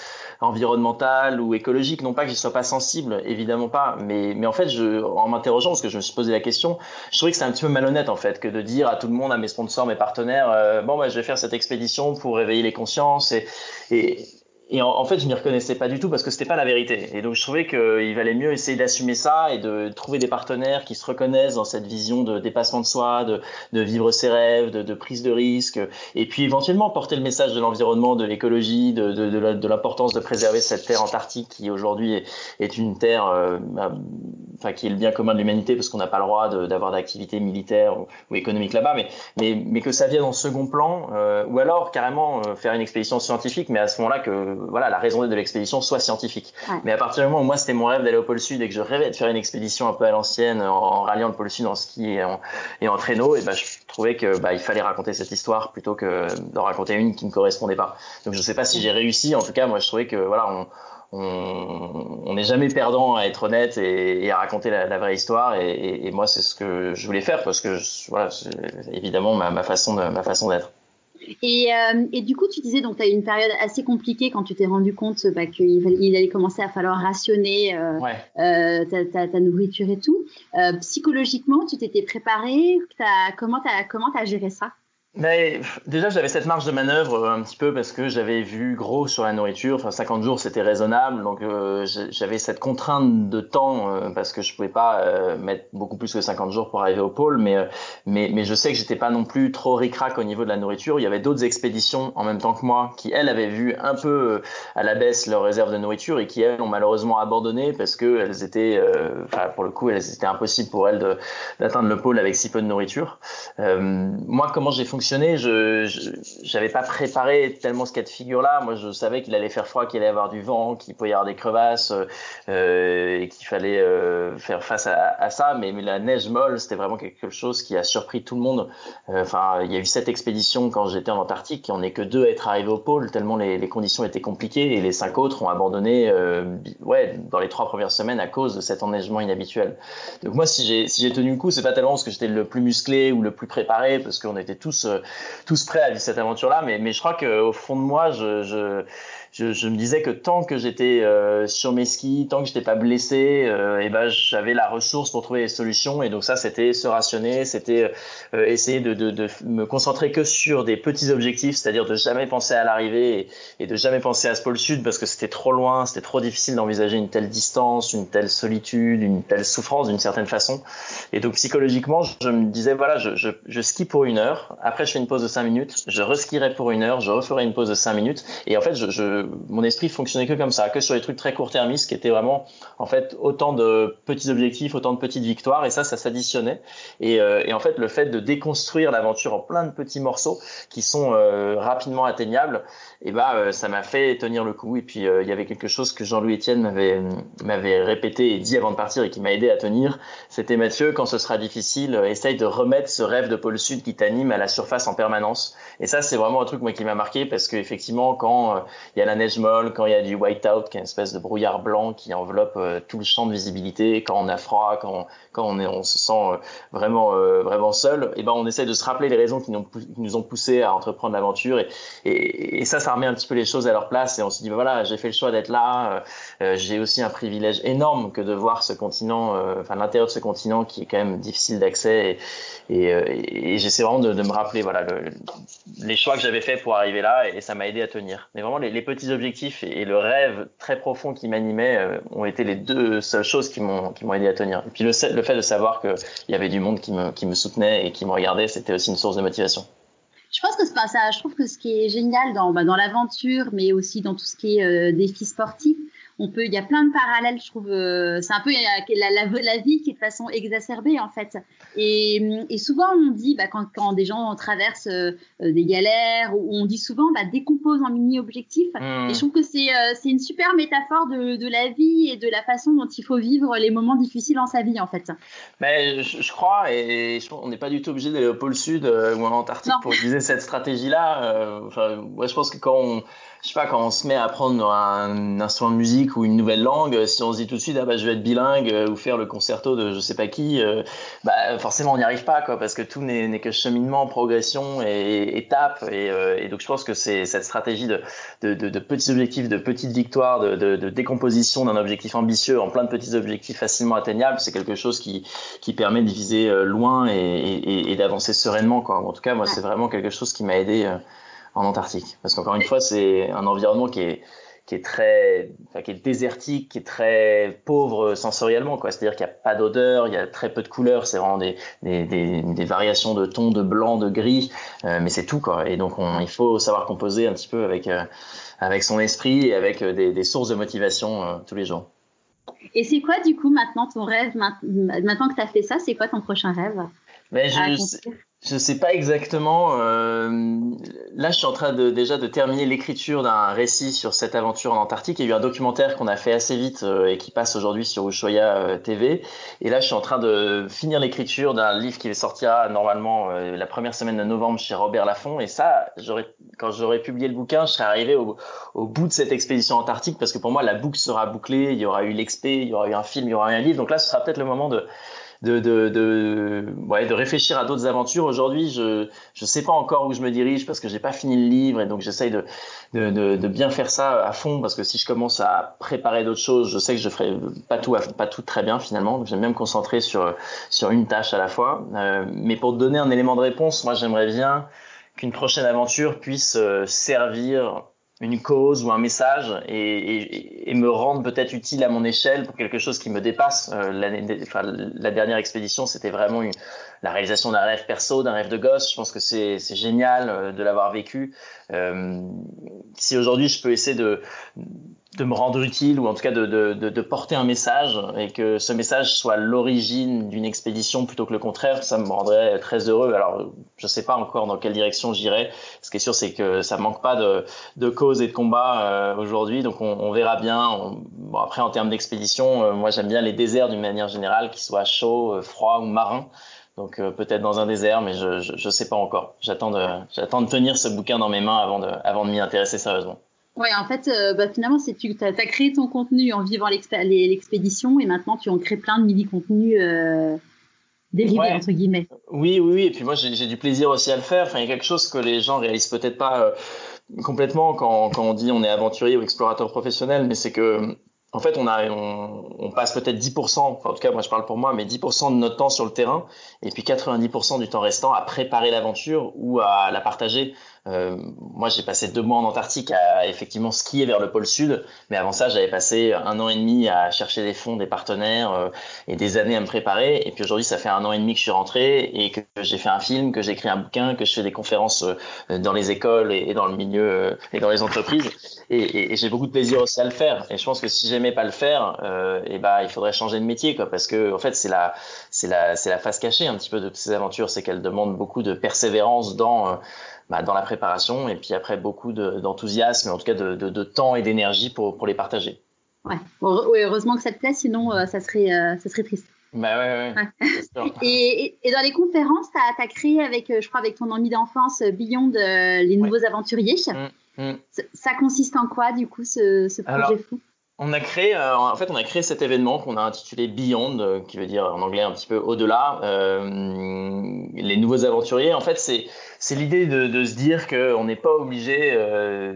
environnementale ou écologique. Non pas que je sois pas sensible, évidemment pas, mais, mais en fait, je, en m'interrogeant, parce que je me suis posé la question, je trouvais que c'était un petit peu malhonnête en fait que de dire à tout le monde, à mes sponsors, mes partenaires, euh, bon, bah, je vais faire cette expédition pour réveiller les consciences et, et et en, fait, je m'y reconnaissais pas du tout parce que c'était pas la vérité. Et donc, je trouvais qu'il valait mieux essayer d'assumer ça et de trouver des partenaires qui se reconnaissent dans cette vision de dépassement de soi, de, de vivre ses rêves, de, de, prise de risque, et puis éventuellement porter le message de l'environnement, de l'écologie, de, de l'importance de préserver cette terre antarctique qui aujourd'hui est, est, une terre, euh, bah, enfin, qui est le bien commun de l'humanité parce qu'on n'a pas le droit d'avoir d'activité militaire ou, ou économique là-bas, mais, mais, mais que ça vienne en second plan, euh, ou alors carrément euh, faire une expédition scientifique, mais à ce moment-là que voilà, la raison de l'expédition soit scientifique. Mais à partir du moment où moi c'était mon rêve d'aller au pôle sud et que je rêvais de faire une expédition un peu à l'ancienne en, ralliant le pôle sud en ski et en, et en traîneau, et ben je trouvais que bah, il fallait raconter cette histoire plutôt que d'en raconter une qui ne correspondait pas. Donc je sais pas si j'ai réussi. En tout cas, moi je trouvais que voilà, on on n'est jamais perdant à être honnête et, à raconter la, vraie histoire. Et, moi, c'est ce que je voulais faire parce que voilà, c'est évidemment ma, ma façon ma façon d'être. Et, euh, et, du coup, tu disais, donc, tu as eu une période assez compliquée quand tu t'es rendu compte bah, qu'il il allait commencer à falloir rationner euh, euh, ta, ta, ta, nourriture et tout. Euh, psychologiquement, tu t'étais préparé as, Comment tu as, as géré ça? Mais déjà, j'avais cette marge de manœuvre euh, un petit peu parce que j'avais vu gros sur la nourriture. Enfin, 50 jours, c'était raisonnable. Donc, euh, j'avais cette contrainte de temps euh, parce que je pouvais pas mettre beaucoup plus que 50 jours pour arriver au pôle. Mais, mais, mais je sais que j'étais pas non plus trop ricrac au niveau de la nourriture. Il y avait d'autres expéditions en même temps que moi qui, elles, avaient vu un peu à la baisse leurs réserves de nourriture et qui, elles, ont malheureusement abandonné parce que elles étaient, enfin, pour le coup, elles étaient impossibles pour elles d'atteindre le pôle avec si peu de nourriture. moi, comment j'ai fonctionné fonctionné. Je n'avais pas préparé tellement ce cas de figure-là. Moi, je savais qu'il allait faire froid, qu'il allait y avoir du vent, qu'il pouvait y avoir des crevasses euh, et qu'il fallait euh, faire face à, ça. Mais, la neige molle, c'était vraiment quelque chose qui a surpris tout le monde. Euh, enfin, il y a eu cette expédition quand j'étais en Antarctique on n'est que deux à être arrivés au pôle tellement les, conditions étaient compliquées et les cinq autres ont abandonné ouais, dans les trois premières semaines à cause de cet enneigement inhabituel. Donc moi, si j'ai tenu le coup, c'est pas tellement parce que j'étais le plus musclé ou le plus préparé, parce qu'on était tous tous prêts à vivre cette aventure-là. Mais, mais je crois qu'au fond de moi, je, je je, je, me disais que tant que j'étais euh, sur mes skis, tant que j'étais pas blessé, euh, et ben j'avais la ressource pour trouver des solutions. Et donc ça, c'était se rationner, c'était euh, essayer de, de, de, me concentrer que sur des petits objectifs, c'est-à-dire de jamais penser à l'arrivée et, de jamais penser à ce pôle sud parce que c'était trop loin, c'était trop difficile d'envisager une telle distance, une telle solitude, une telle souffrance d'une certaine façon. Et donc psychologiquement, je me disais voilà, je, je, je skie pour une heure, après je fais une pause de cinq minutes, je reskierai pour une heure, je referai une pause de cinq minutes, et en fait je mon esprit fonctionnait que comme ça, que sur les trucs très court-termistes, qui étaient vraiment, en fait, autant de petits objectifs, autant de petites victoires, et ça, ça s'additionnait. Et, euh, et, en fait, le fait de déconstruire l'aventure en plein de petits morceaux qui sont euh, rapidement atteignables, et bah euh, ça m'a fait tenir le coup. Et puis euh, il y avait quelque chose que Jean-Louis Etienne m'avait m'avait répété et dit avant de partir et qui m'a aidé à tenir. C'était Mathieu, quand ce sera difficile, euh, essaye de remettre ce rêve de pôle sud qui t'anime à la surface en permanence. Et ça c'est vraiment un truc moi qui m'a marqué parce qu'effectivement quand il y a la neige molle, quand il y a du white-out, qui est une espèce de brouillard blanc qui enveloppe tout le champ de visibilité, quand on a froid, quand quand on est on se sent vraiment vraiment seul, et ben on essaie de se rappeler les raisons qui nous, ont poussé à entreprendre l'aventure et, et, ça remet un petit peu les choses à leur place et on se dit voilà j'ai fait le choix d'être là euh, euh, j'ai aussi un privilège énorme que de voir ce continent euh, enfin l'intérieur de ce continent qui est quand même difficile d'accès et, j'essaie vraiment de, me rappeler voilà le, les choix que j'avais fait pour arriver là et, ça m'a aidé à tenir. Mais vraiment les, petits objectifs et, le rêve très profond qui m'animait ont été les deux seules choses qui m'ont aidé à tenir. Et puis le, le fait de savoir qu'il y avait du monde qui me, qui me soutenait et qui me regardait c'était aussi une source de motivation je pense que c'est ça. Je trouve que ce qui est génial dans, bah, dans l'aventure, mais aussi dans tout ce qui est euh, défis sportifs, on peut, il y a plein de parallèles, je trouve. Euh, c'est un peu la, la, la, vie qui est de façon exacerbée en fait. Et, et souvent on dit, bah, quand, quand, des gens traversent euh, des galères, on dit souvent, bah, décompose en mini objectifs. Mmh. Et je trouve que c'est euh, une super métaphore de, de, la vie et de la façon dont il faut vivre les moments difficiles en sa vie en fait. Mais je, je crois, et je, on n'est pas du tout obligé d'aller au pôle sud ou en Antarctique non. pour utiliser cette stratégie-là. enfin, je pense que quand on je sais pas, quand on se met à apprendre un instrument de musique ou une nouvelle langue, si on se dit tout de suite, ah bah, je vais être bilingue euh, ou faire le concerto de je sais pas qui, euh, bah, forcément, on n'y arrive pas, quoi, parce que tout n'est que cheminement, progression et étape. Et, euh, et, donc, je pense que c'est cette stratégie de, de, de, de, petits objectifs, de petites victoires, de, décomposition d'un objectif ambitieux en plein de petits objectifs facilement atteignables, c'est quelque chose qui, qui permet de viser loin et, et, et d'avancer sereinement, quoi. En tout cas, moi, c'est vraiment quelque chose qui m'a aidé en Antarctique. Parce qu'encore une fois, c'est un environnement qui est, qui est très, enfin, qui est désertique, qui est très pauvre sensoriellement, quoi. C'est-à-dire qu'il n'y a pas d'odeur, il y a très peu de couleurs, c'est vraiment des, des, des, des, variations de tons, de blanc, de gris, euh, mais c'est tout, quoi. Et donc, on, il faut savoir composer un petit peu avec, euh, avec son esprit et avec euh, des, des sources de motivation euh, tous les jours. Et c'est quoi, du coup, maintenant, ton rêve, maintenant que tu as fait ça, c'est quoi ton prochain rêve mais je, je sais pas exactement. Euh, là, je suis en train de déjà de terminer l'écriture d'un récit sur cette aventure en Antarctique. Il y a eu un documentaire qu'on a fait assez vite euh, et qui passe aujourd'hui sur Ushuaia euh, TV. Et là, je suis en train de finir l'écriture d'un livre qui sortira normalement euh, la première semaine de novembre chez Robert Laffont. Et ça, quand j'aurai publié le bouquin, je serai arrivé au, au, bout de cette expédition antarctique parce que pour moi, la boucle sera bouclée. Il y aura eu l'expé, il y aura eu un film, il y aura eu un livre. Donc là, ce sera peut-être le moment de de, de, de, ouais, de réfléchir à d'autres aventures. Aujourd'hui, je je sais pas encore où je me dirige parce que j'ai pas fini le livre et donc j'essaye de, de, de, de, bien faire ça à fond parce que si je commence à préparer d'autres choses, je sais que je ferai pas tout pas tout très bien finalement. Donc j'aime bien me concentrer sur sur une tâche à la fois. Euh, mais pour te donner un élément de réponse, moi j'aimerais bien qu'une prochaine aventure puisse euh, servir une cause ou un message et, et, me rendre peut-être utile à mon échelle pour quelque chose qui me dépasse. Euh, enfin, la dernière expédition, c'était vraiment une, la réalisation d'un rêve perso, d'un rêve de gosse. Je pense que c'est génial euh, de l'avoir vécu. Euh, si aujourd'hui je peux essayer de, de me rendre utile ou en tout cas de, de, de, porter un message et que ce message soit l'origine d'une expédition plutôt que le contraire, ça me rendrait très heureux. Alors je sais pas encore dans quelle direction j'irai. Ce qui est sûr, c'est que ça manque pas de, de causes et de combats euh, aujourd'hui, donc on, on, verra bien. bon, après, en termes d'expédition, euh, moi j'aime bien les déserts d'une manière générale, qu'ils soient chauds, euh, froids ou marins. Donc peut-être dans un désert, mais je, je, je sais pas encore. J'attends de, j'attends de tenir ce bouquin dans mes mains avant de, avant de m'y intéresser sérieusement. Ouais, en fait, euh, bah, finalement, c'est tu as, créé ton contenu en vivant l'expédition et maintenant tu en crées plein de mini-contenus euh, dérivés, entre guillemets. Oui, oui, oui. Et puis moi, j'ai du plaisir aussi à le faire. Enfin, il y a quelque chose que les gens réalisent peut-être pas euh, complètement quand, quand on dit on est aventurier ou explorateur professionnel, mais c'est que en fait, on, a, on, on passe peut-être 10%, enfin, en tout cas, moi je parle pour moi, mais 10% de notre temps sur le terrain, et puis 90% du temps restant à préparer l'aventure ou à la partager. Euh, moi, j'ai passé deux mois en Antarctique à effectivement skier vers le pôle sud, mais avant ça, j'avais passé un an et demi à chercher des fonds, des partenaires euh, et des années à me préparer. Et puis aujourd'hui, ça fait un an et demi que je suis rentré et que j'ai fait un film, que j'ai écrit un bouquin, que je fais des conférences euh, dans les écoles et, dans le milieu euh, et dans les entreprises. Et, et, et j'ai beaucoup de plaisir aussi à le faire. Et je pense que si j'aimais pas le faire, et bah, il faudrait changer de métier, quoi, parce que en fait, c'est la, c'est la, c'est la face cachée un petit peu de ces aventures, c'est qu'elles demandent beaucoup de persévérance dans bah, dans la préparation et puis après beaucoup d'enthousiasme, en tout cas de, de, temps et d'énergie pour, pour les partager. Ouais. heureusement que ça te plaît, sinon euh, ça, serait, euh, ça serait triste. Bah ouais, ouais. <laughs> et, et, dans les conférences, tu as, créé avec, euh, je crois, avec ton ami d'enfance, Beyond, les nouveaux aventuriers. Mmh, mmh. Ça, consiste en quoi, du coup, ce, ce projet fou? On a créé, euh, en fait, on a créé cet événement qu'on a intitulé Beyond, euh, qui veut dire en anglais un petit peu au-delà. Euh, les nouveaux aventuriers, en fait, c'est l'idée de, de, se dire qu'on n'est pas obligé euh,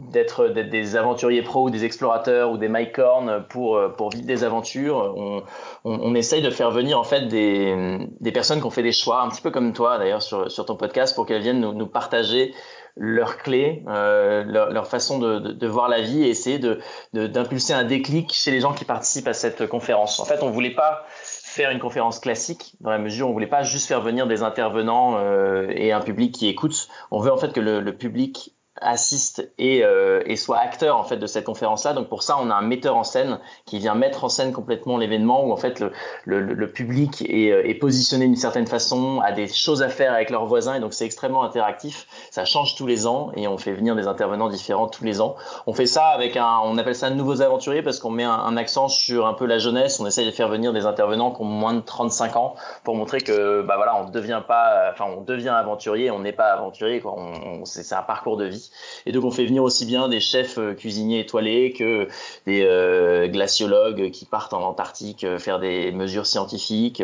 d'être des aventuriers pros ou des explorateurs ou des mycorns pour pour vivre des aventures. On, on, on, essaye de faire venir en fait des, des personnes qui ont fait des choix, un petit peu comme toi d'ailleurs sur, sur ton podcast, pour qu'elles viennent nous, nous partager leurs clés, euh, leur, leur, façon de, de, de, voir la vie et essayer de, d'impulser un déclic chez les gens qui participent à cette conférence. En fait, on voulait pas faire une conférence classique dans la mesure où on voulait pas juste faire venir des intervenants euh, et un public qui écoute. On veut en fait que le, le public assiste et, euh, et, soit acteur en fait de cette conférence là donc pour ça on a un metteur en scène qui vient mettre en scène complètement l'événement où en fait le, le, le public est, euh, est, positionné d'une certaine façon a des choses à faire avec leurs voisins et donc c'est extrêmement interactif. Ça change tous les ans et on fait venir des intervenants différents tous les ans. On fait ça avec un on appelle ça nouveaux aventuriers parce qu'on met un, un, accent sur un peu la jeunesse. On essaie de faire venir des intervenants qui ont moins de 35 ans pour montrer que bah voilà on devient pas enfin on devient aventurier on n'est pas aventurier quoi. On, c'est un parcours de vie et donc on fait venir aussi bien des chefs euh, cuisiniers étoilés que des euh, glaciologues qui partent en Antarctique euh, faire des mesures scientifiques,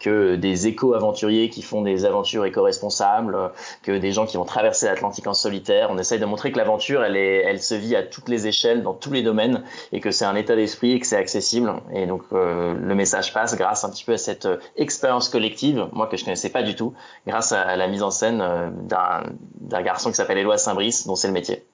que des éco-aventuriers qui font des aventures éco-responsables, que des gens qui vont traverser l'Atlantique en solitaire. On essaye de montrer que l'aventure, elle, se vit à toutes les échelles, dans tous les domaines, et que c'est un état d'esprit et que c'est accessible. Et donc le message passe grâce un petit peu à cette expérience collective, moi que je connaissais pas du tout, grâce à, la mise en scène d'un garçon qui s'appelle Éloi Saint-Brice, dont c'est le métier.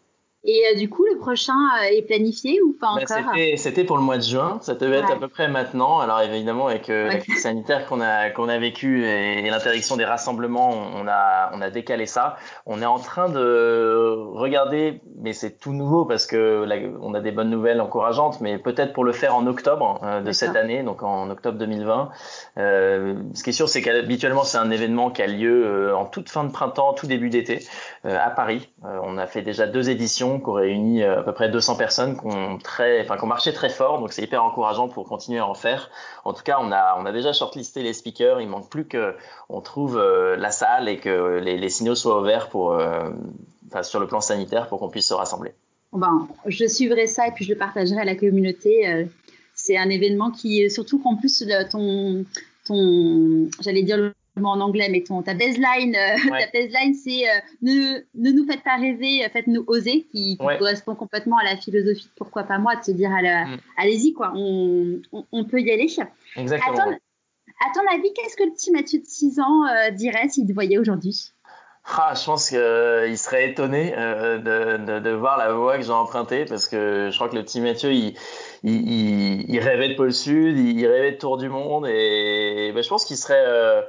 Et euh, du coup, le prochain euh, est planifié ou pas ben, encore? C'était pour le mois de juin. Ça devait être à peu près maintenant. Alors évidemment, avec euh, la crise sanitaire qu'on a qu'on a vécu et, l'interdiction des rassemblements, on a on a décalé ça. On est en train de regarder, mais c'est tout nouveau parce que on a des bonnes nouvelles encourageantes, mais peut-être pour le faire en octobre de cette année, donc en octobre 2020. ce qui est sûr, c'est qu'habituellement c'est un événement qui a lieu en toute fin de printemps, tout début d'été à Paris. on a fait déjà deux éditions qui ont réuni euh, à peu près 200 personnes qui ont, très, enfin, qui marché très fort. Donc c'est hyper encourageant pour continuer à en faire. En tout cas, on a, on a déjà shortlisté les speakers. Il manque plus qu'on trouve euh, la salle et que les, signaux soient ouverts pour, euh, enfin, sur le plan sanitaire pour qu'on puisse se rassembler. Ben, je suivrai ça et puis je le partagerai à la communauté. C'est un événement qui, surtout qu'en plus, ton, ton j'allais dire en anglais, ton, ta baseline, euh, <laughs> ta baseline c'est euh, ne, ne nous faites pas rêver, faites-nous oser, qui, correspond complètement à la philosophie de pourquoi pas moi, de se dire mm. allez-y, quoi, on, on, peut y aller. Exactement. À ton, à ton avis, qu'est-ce que le petit Mathieu de 6 ans euh, dirait s'il te voyait aujourd'hui? Ah, je pense qu'il serait étonné euh, de, de, voir la voie que j'ai empruntée parce que je crois que le petit Mathieu, il, il, il, rêvait de pôle sud, il, rêvait de tour du monde et ben, je pense qu'il serait, euh,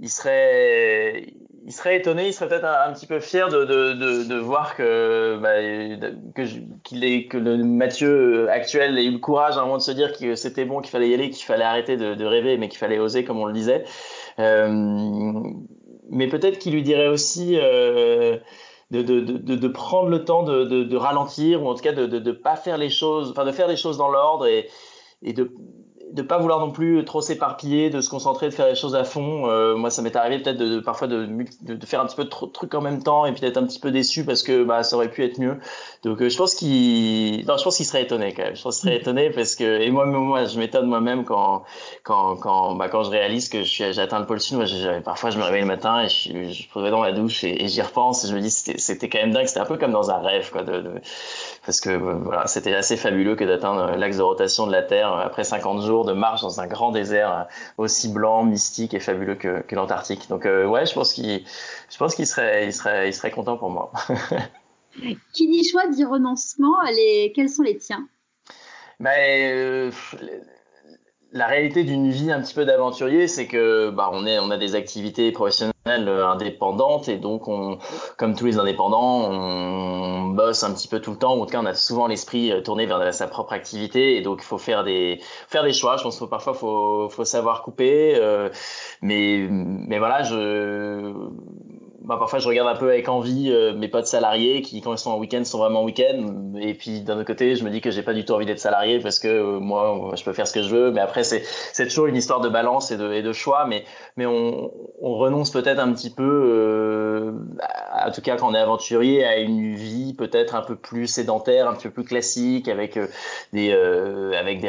il serait, il serait étonné, il serait peut-être un, petit peu fier de, de, de voir que, bah, que, est, que le Mathieu actuel ait eu le courage à un moment de se dire que c'était bon, qu'il fallait y aller, qu'il fallait arrêter de, rêver, mais qu'il fallait oser, comme on le disait. Euh, mais peut-être qu'il lui dirait aussi euh, de, de, prendre le temps de, ralentir, ou en tout cas de ne pas faire les choses, enfin de faire les choses dans l'ordre et, et de de pas vouloir non plus trop s'éparpiller, de se concentrer, de faire les choses à fond. Euh, moi, ça m'est arrivé peut-être de, parfois de, de, faire un petit peu trop de trucs en même temps et puis d'être un petit peu déçu parce que bah, ça aurait pu être mieux. Donc, euh, je pense qu'il, non, je pense qu'il serait étonné quand même. Je pense qu'il serait étonné parce que et moi, moi, je m'étonne moi-même quand, quand, quand, bah, quand je réalise que j'ai atteint le pôle sud. Moi, parfois, je me réveille le matin et je, je me dans la douche et, j'y repense et je me dis c'était quand même dingue. C'était un peu comme dans un rêve, quoi, de, parce que voilà, c'était assez fabuleux que d'atteindre l'axe de rotation de la Terre après 50 jours de marche dans un grand désert euh, aussi blanc, mystique et fabuleux que, l'Antarctique. Donc euh, ouais, je pense qu'il, je pense qu'il serait, il serait, il serait content pour moi. <laughs> Qui dit choix dit renoncement. Les, quels sont les tiens? Ben, euh, la réalité d'une vie un petit peu d'aventurier, c'est que bah, on, est, on a des activités professionnelles indépendantes et donc on, comme tous les indépendants, on bosse un petit peu tout le temps. En tout cas, on a souvent l'esprit euh, tourné vers sa propre activité et donc il faut faire des faire des choix. Je pense que parfois faut faut savoir couper, euh, mais mais voilà, je bah, parfois je regarde un peu avec envie euh, mes potes salariés qui quand ils sont en week-end sont vraiment en week-end. Et puis d'un autre côté je me dis que j'ai pas du tout envie d'être salarié parce que euh, moi je peux faire ce que je veux. Mais après c'est toujours une histoire de balance et de, choix. Mais on, on renonce peut-être un petit peu euh, en tout cas quand on est aventurier à une vie peut-être un peu plus sédentaire un peu plus classique avec des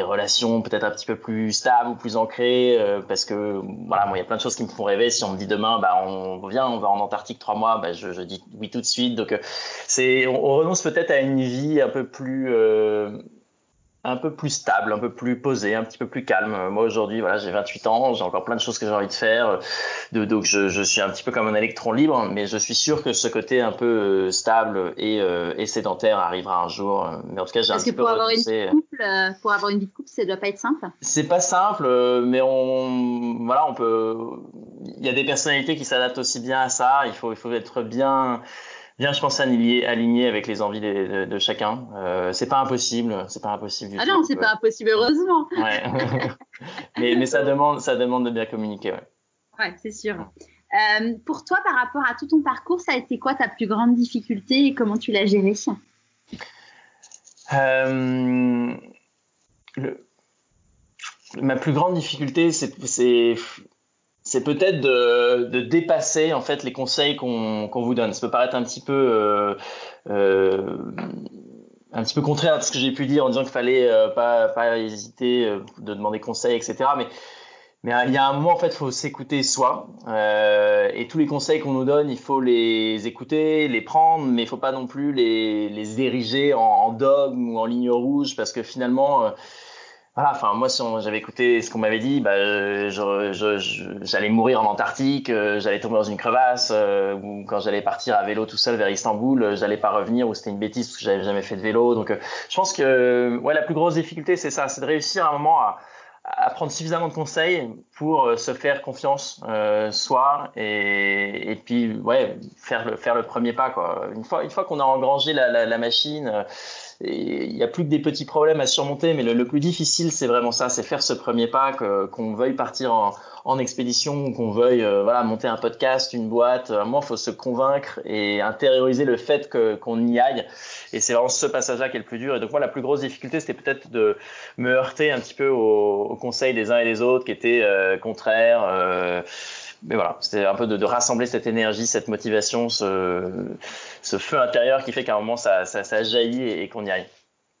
relations peut-être un petit peu plus stables ou plus ancrées parce que voilà il y a plein de choses qui me font rêver. Si on me dit demain bah on vient on va en Antarctique trois mois, bah, je, dis oui tout de suite. Donc, euh, c'est, on, renonce peut-être à une vie un peu plus, euh, un peu plus stable, un peu plus posée, un petit peu plus calme. Moi aujourd'hui, voilà, j'ai 28 ans, j'ai encore plein de choses que j'ai envie de faire. De, donc je, suis un petit peu comme un électron libre, mais je suis sûr que ce côté un peu euh, stable et, et sédentaire arrivera un jour. Mais en tout cas, j'ai un petit peu pour avoir, une couple, pour avoir une vie de couple, ça doit pas être simple. C'est pas simple, mais on, voilà, on peut. Il y a des personnalités qui s'adaptent aussi bien à ça. Il faut, il faut être bien bien, je pense, aligné, aligné avec les envies de, de, chacun. Euh, c'est pas impossible, c'est pas impossible du ah non, c'est pas impossible, heureusement. Ouais. <laughs> mais, mais ça <laughs> demande, ça demande de bien communiquer, ouais. Ouais, c'est sûr. Euh, pour toi, par rapport à tout ton parcours, ça a été quoi ta plus grande difficulté et comment tu l'as gérée? Euh, le, Ma plus grande difficulté, c'est c'est peut-être de, dépasser en fait les conseils qu'on vous donne. Ça peut paraître un petit peu euh, euh, un petit peu contraire à ce que j'ai pu dire en disant qu'il fallait euh, pas hésiter de demander conseil, etc. Mais il y a un moment en fait, faut s'écouter soi. Et tous les conseils qu'on nous donne, il faut les écouter, les prendre, mais il faut pas non plus les les ériger en, en dogme ou en ligne rouge parce que finalement voilà, enfin moi si j'avais écouté ce qu'on m'avait dit, bah, j'allais je, mourir en Antarctique, euh, j'allais tomber dans une crevasse, euh, ou quand j'allais partir à vélo tout seul vers Istanbul, euh, j'allais pas revenir, ou c'était une bêtise parce que j'avais jamais fait de vélo. Donc je pense que ouais la plus grosse difficulté c'est ça, c'est de réussir à un moment à, à prendre suffisamment de conseils pour se faire confiance euh, soi et, et puis ouais faire le faire le premier pas quoi. Une fois une fois qu'on a engrangé la, la, la machine il n'y a plus que des petits problèmes à surmonter, mais le, plus difficile, c'est vraiment ça, c'est faire ce premier pas, qu'on veuille partir en, en expédition, qu'on veuille euh, voilà, monter un podcast, une boîte. À un moment, il faut se convaincre et intérioriser le fait qu'on y aille. Et c'est vraiment ce passage-là qui est le plus dur. Et donc moi, la plus grosse difficulté, c'était peut-être de me heurter un petit peu aux, conseils des uns et des autres qui étaient euh, contraires. Euh, mais voilà, c'était un peu de, de, rassembler cette énergie, cette motivation, ce, feu intérieur qui fait qu'à un moment ça, jaillit et, qu'on y aille.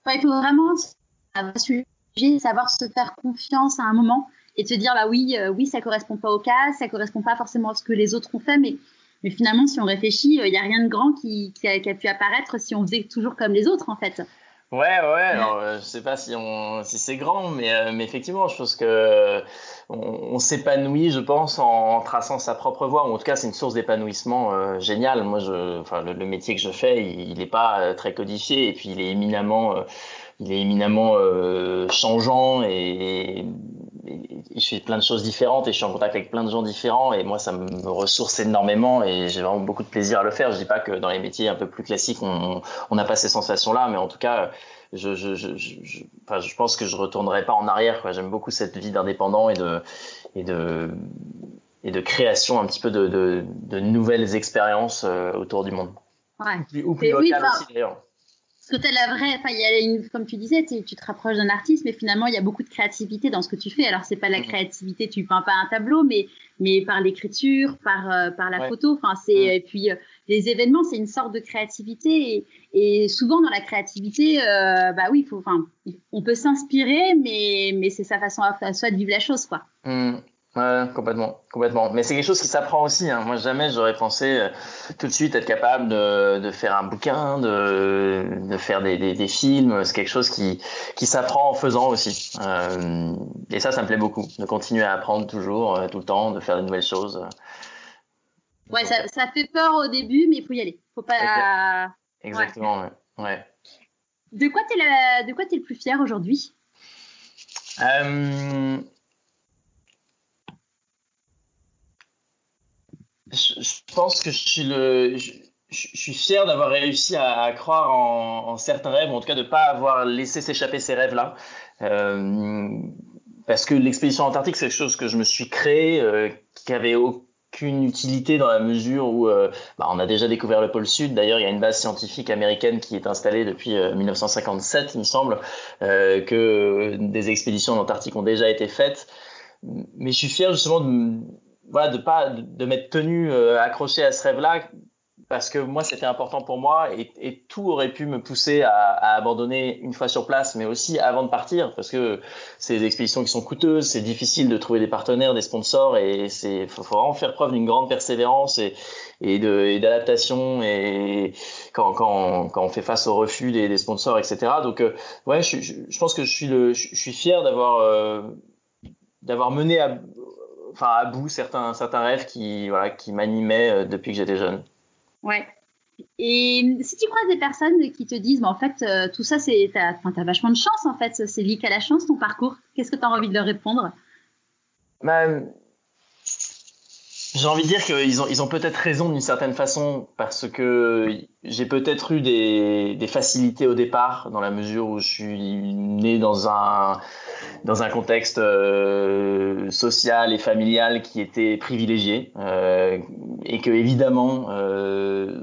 il faut vraiment savoir se faire confiance à un moment et te dire bah oui, euh, oui, ça correspond pas au cas, ça correspond pas forcément à ce que les autres ont fait, mais, mais finalement, si on réfléchit, il euh, n'y a rien de grand qui, a, pu apparaître si on faisait toujours comme les autres en fait. Ouais, ouais. Alors, euh, je sais pas si on, si c'est grand, mais, euh, mais effectivement, je pense que on, s'épanouit, je pense, en, traçant sa propre voie. Ou en tout cas, c'est une source d'épanouissement euh, géniale. Moi, je, enfin, le, métier que je fais, il n'est pas très codifié, et puis il est éminemment, il est éminemment changeant et, je fais plein de choses différentes et je suis en contact avec plein de gens différents et moi ça me ressource énormément et j'ai vraiment beaucoup de plaisir à le faire. Je dis pas que dans les métiers un peu plus classiques on n'a pas ces sensations là, mais en tout cas je, je, je, je, enfin, je pense que je retournerai pas en arrière. J'aime beaucoup cette vie d'indépendant et de, et de et de création un petit peu de, de, de nouvelles expériences euh, autour du monde. Ouais. Ou plus, locales aussi d'ailleurs. Parce que tu la vraie, enfin, il y a une, comme tu disais, tu te rapproches d'un artiste, mais finalement, il y a beaucoup de créativité dans ce que tu fais. Alors, c'est pas la mm. créativité, tu peins pas un tableau, mais, mais par l'écriture, par, euh, par la photo. Enfin, c'est, mm. et puis, euh, les événements, c'est une sorte de créativité. Et, et souvent, dans la créativité, euh, bah oui, faut, enfin, on peut s'inspirer, mais, mais c'est sa façon à, soi de vivre la chose, quoi. Mm. Ouais, complètement, complètement. Mais c'est quelque chose qui s'apprend aussi. Hein. Moi, jamais j'aurais pensé euh, tout de suite être capable de, de faire un bouquin, de, de faire des, des, des films. C'est quelque chose qui, qui s'apprend en faisant aussi. Euh, et ça, ça me plaît beaucoup, de continuer à apprendre toujours, euh, tout le temps, de faire de nouvelles choses. Ouais, ça, ça, fait peur au début, mais il faut y aller. Faut pas. Exactement, ouais. ouais. De quoi t'es le, de quoi es le plus fier aujourd'hui? Euh, je, pense que je suis le, je, suis fier d'avoir réussi à, croire en, certains rêves, ou en tout cas de ne pas avoir laissé s'échapper ces rêves-là. Euh, parce que l'expédition antarctique, c'est quelque chose que je me suis créé, euh, qui avait aucune utilité dans la mesure où euh, bah, on a déjà découvert le pôle sud. D'ailleurs, il y a une base scientifique américaine qui est installée depuis 1957, il me semble, que des expéditions en Antarctique ont déjà été faites. Mais je suis fier justement de voilà, de pas de m'être tenu euh, accroché à ce rêve-là parce que moi c'était important pour moi et, et, tout aurait pu me pousser à, à, abandonner une fois sur place, mais aussi avant de partir parce que c'est des expéditions qui sont coûteuses, c'est difficile de trouver des partenaires, des sponsors et c'est faut, vraiment faire preuve d'une grande persévérance et, et d'adaptation et, quand, quand, quand on fait face au refus des, des sponsors, etc. Donc euh, ouais, je, je, je, pense que je suis le, je, suis fier d'avoir euh, d'avoir mené à, enfin à bout certains certains rêves qui voilà qui m'animaient euh, depuis que j'étais jeune. Ouais. Et si tu croises des personnes qui te disent, mais en fait, euh, tout ça, c'est, t'as, as vachement de chance, en fait, c'est lié qu'à la chance, ton parcours. Qu'est-ce que tu as envie de leur répondre? Bah, J'ai envie de dire qu'ils ont, ils ont peut-être raison d'une certaine façon, parce que j'ai peut-être eu des, des facilités au départ, dans la mesure où je suis né dans un, dans un contexte euh, social et familial qui était privilégié euh, et que évidemment euh,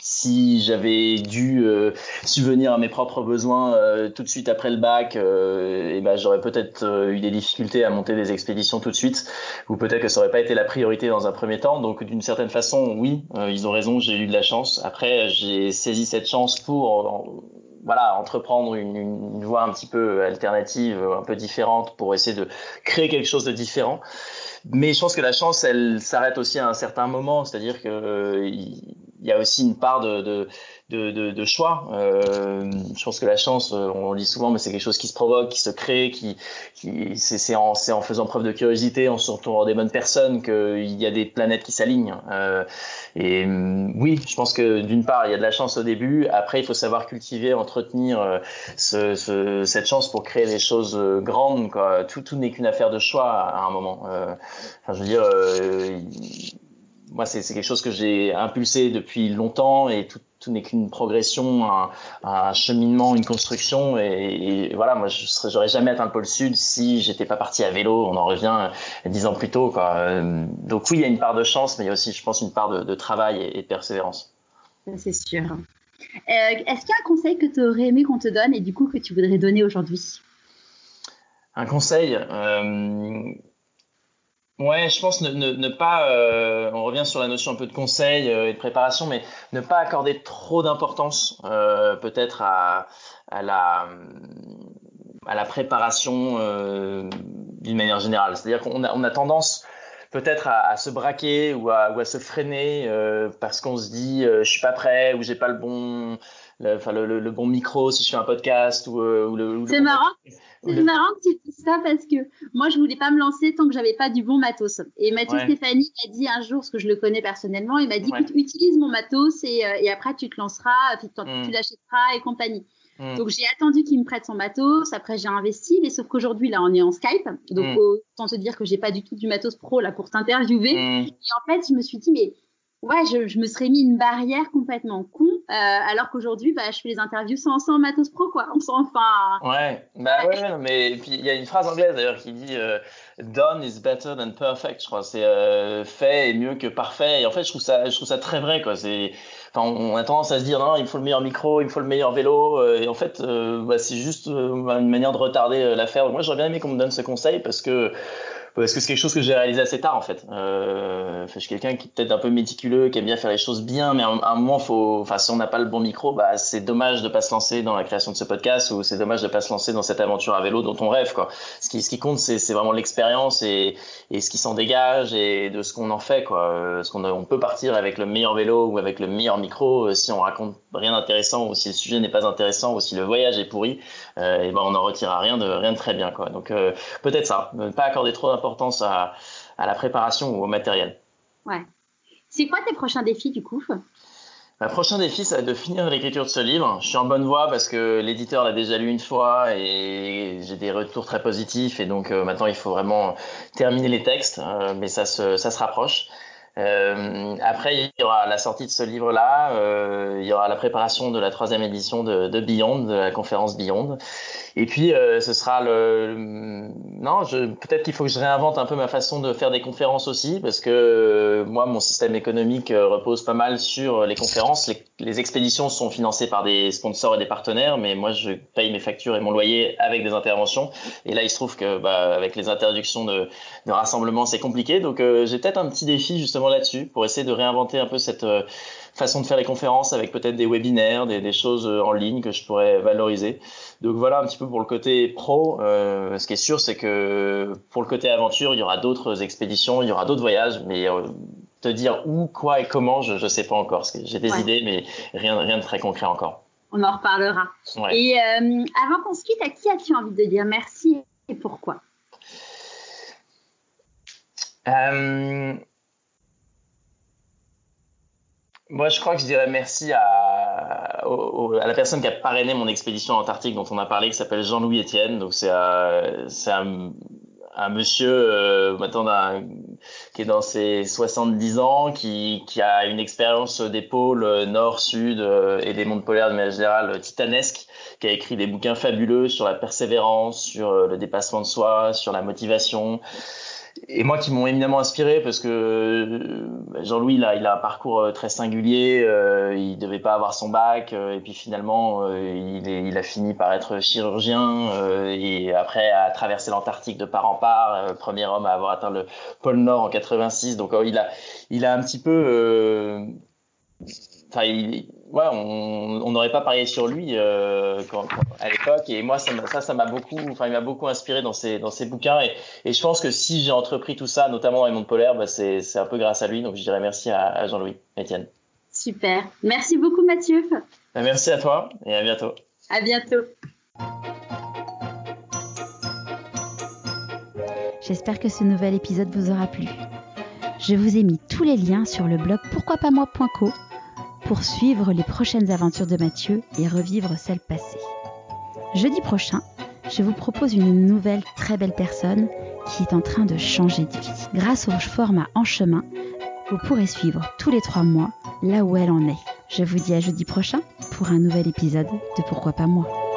si j'avais dû euh, subvenir à mes propres besoins euh, tout de suite après le bac, euh, et ben j'aurais peut-être eu des difficultés à monter des expéditions tout de suite, ou peut-être que ça aurait pas été la priorité dans un premier temps. Donc d'une certaine façon, oui, ils ont raison, j'ai eu de la chance. Après, j'ai saisi cette chance pour voilà, entreprendre une, une, voie un petit peu alternative, un peu différente pour essayer de créer quelque chose de différent. Mais je pense que la chance, elle s'arrête aussi à un certain moment, c'est-à-dire que il y a aussi une part de, de, de, de, choix. Euh, je pense que la chance, euh, on le dit souvent, mais c'est quelque chose qui se provoque, qui se crée, qui, qui c'est en, en faisant preuve de curiosité, en s'entourant des bonnes personnes qu'il y a des planètes qui s'alignent. Euh, et mm, oui, je pense que d'une part, il y a de la chance au début. Après, il faut savoir cultiver, entretenir euh, ce, ce, cette chance pour créer des choses euh, grandes. Quoi. Tout, tout n'est qu'une affaire de choix à un moment. enfin, je veux dire moi, c'est quelque chose que j'ai impulsé depuis longtemps et tout, tout n'est qu'une progression, un, un, cheminement, une construction. Et, et voilà, moi, je j'aurais jamais atteint le pôle sud si j'étais pas parti à vélo. On en revient dix ans plus tôt. Quoi. Euh, donc oui, il y a une part de chance, mais il y a aussi, je pense, une part de, de travail et, de persévérance. C'est sûr. Euh, Est-ce qu'il y a un conseil que tu aurais aimé qu'on te donne et du coup que tu voudrais donner aujourd'hui? Un conseil euh, Ouais, je pense ne, pas, euh, on revient sur la notion un peu de conseil euh, et de préparation, mais ne pas accorder trop d'importance euh, peut-être à, à, la, à la préparation d'une manière générale. C'est-à-dire qu'on a, on a tendance peut-être à, se braquer ou à, ou à se freiner parce qu'on se dit je suis pas prêt ou j'ai pas le bon le, le, bon micro si je fais un podcast ou, ou le. C'est marrant. C'est marrant que tu dises ça parce que moi, je voulais pas me lancer tant que j'avais pas du bon matos. Et Mathieu Stéphanie m'a dit un jour, parce que je le connais personnellement, il m'a dit utilise mon matos et, euh, et, après tu te lanceras, puis tu, mm. l'achèteras et compagnie. Mm. Donc j'ai attendu qu'il me prête son matos, après j'ai investi, mais sauf qu'aujourd'hui là on est en Skype, donc mm. autant te dire que j'ai pas du tout du matos pro là pour t'interviewer. Et en fait je me suis dit mais ouais, je, je, me serais mis une barrière complètement con, euh, alors qu'aujourd'hui, bah, je fais les interviews sans, sans matos pro, quoi. On enfin. Ouais, bah ouais, mais puis il y a une phrase anglaise d'ailleurs qui dit euh, Done is better than perfect, je crois. C'est euh, fait est mieux que parfait. Et en fait, je trouve ça, je trouve ça très vrai, quoi. C'est. Enfin, on a tendance à se dire non, il me faut le meilleur micro, il me faut le meilleur vélo, euh, et en fait, euh, bah, c'est juste une manière de retarder l'affaire. Moi, j'aurais bien aimé qu'on me donne ce conseil parce que parce que c'est quelque chose que j'ai réalisé assez tard en fait. Euh, je suis quelqu'un qui est peut-être un peu méticuleux, qui aime bien faire les choses bien, mais à un, moment, faut, enfin, si on n'a pas le bon micro, bah, c'est dommage de pas se lancer dans la création de ce podcast ou c'est dommage de pas se lancer dans cette aventure à vélo dont on rêve. Quoi. Ce qui, ce qui compte, c'est vraiment l'expérience et, et ce qui s'en dégage et de ce qu'on en fait. Quoi. Euh, ce qu'on on peut partir avec le meilleur vélo ou avec le meilleur micro euh, si on raconte rien d'intéressant ou si le sujet n'est pas intéressant ou si le voyage est pourri, euh, et ben on n'en retirera rien de rien de très bien. Quoi. Donc euh, peut-être ça, ne pas accorder trop d'importance à, à, la préparation ou au matériel. Ouais. C'est quoi tes prochains défis du coup? Ma prochain défi, ça va être de finir l'écriture de ce livre. Je suis en bonne voie parce que l'éditeur l'a déjà lu une fois et j'ai des retours très positifs. Et donc euh, maintenant, il faut vraiment terminer les textes, mais ça se, ça se rapproche. Euh, après, il y aura la sortie de ce livre-là, euh, il y aura la préparation de la troisième édition de, Beyond, de la conférence Beyond. Et puis, euh, ce sera le... Non, peut-être qu'il faut que je réinvente un peu ma façon de faire des conférences aussi, parce que moi, mon système économique repose pas mal sur les conférences. Les, les, expéditions sont financées par des sponsors et des partenaires, mais moi, je paye mes factures et mon loyer avec des interventions. Et là, il se trouve que bah, avec les interdictions de, de rassemblement, c'est compliqué. Donc, j'ai peut-être un petit défi justement là-dessus pour essayer de réinventer un peu cette façon de faire les conférences avec peut-être des webinaires, des, des, choses en ligne que je pourrais valoriser. Donc voilà un petit peu pour le côté pro. Euh, ce qui est sûr, c'est que pour le côté aventure, il y aura d'autres expéditions, il y aura d'autres voyages, mais euh, te dire où, quoi et comment, je ne sais pas encore. J'ai des idées, mais rien, rien de très concret encore. On en reparlera. Et euh, avant qu'on se quitte, à qui as-tu envie de dire merci et pourquoi euh, Moi, je crois que je dirais merci à, à, la personne qui a parrainé mon expédition Antarctique dont on a parlé, qui s'appelle Jean-Louis Etienne. Donc, c'est un, un, monsieur euh, maintenant qui est dans ses 70 ans, qui, qui a une expérience des pôles nord-sud euh, et des mondes polaires de manière générale titanesque, qui a écrit des bouquins fabuleux sur la persévérance, sur le dépassement de soi, sur la motivation et moi qui m'ont éminemment inspiré parce que euh, Jean-Louis il a, il a un parcours euh, très singulier, euh, il devait pas avoir son bac euh, et puis finalement il, est, il, a fini par être chirurgien et après a traversé l'Antarctique de part en part, premier homme à avoir atteint le pôle Nord en 86. Donc il a il a un petit peu enfin il, ouais, on n'aurait pas parié sur lui euh, quand, à l'époque. Et moi, ça, ça, ça m'a beaucoup, enfin, il m'a beaucoup inspiré dans ses, dans ses bouquins. Et, et je pense que si j'ai entrepris tout ça, notamment dans les mondes polaires, bah, c'est, c'est un peu grâce à lui. Donc, je dirais merci à, à Jean-Louis, Etienne. Super. Merci beaucoup, Mathieu. Bah, merci à toi et à bientôt. À bientôt. J'espère que ce nouvel épisode vous aura plu. Je vous ai mis tous les liens sur le blog pourquoipasmoi.co pour suivre les prochaines aventures de Mathieu et revivre celles passées. Jeudi prochain, je vous propose une nouvelle très belle personne qui est en train de changer de vie. Grâce au format En chemin, vous pourrez suivre tous les trois mois là où elle en est. Je vous dis à jeudi prochain pour un nouvel épisode de Pourquoi pas moi.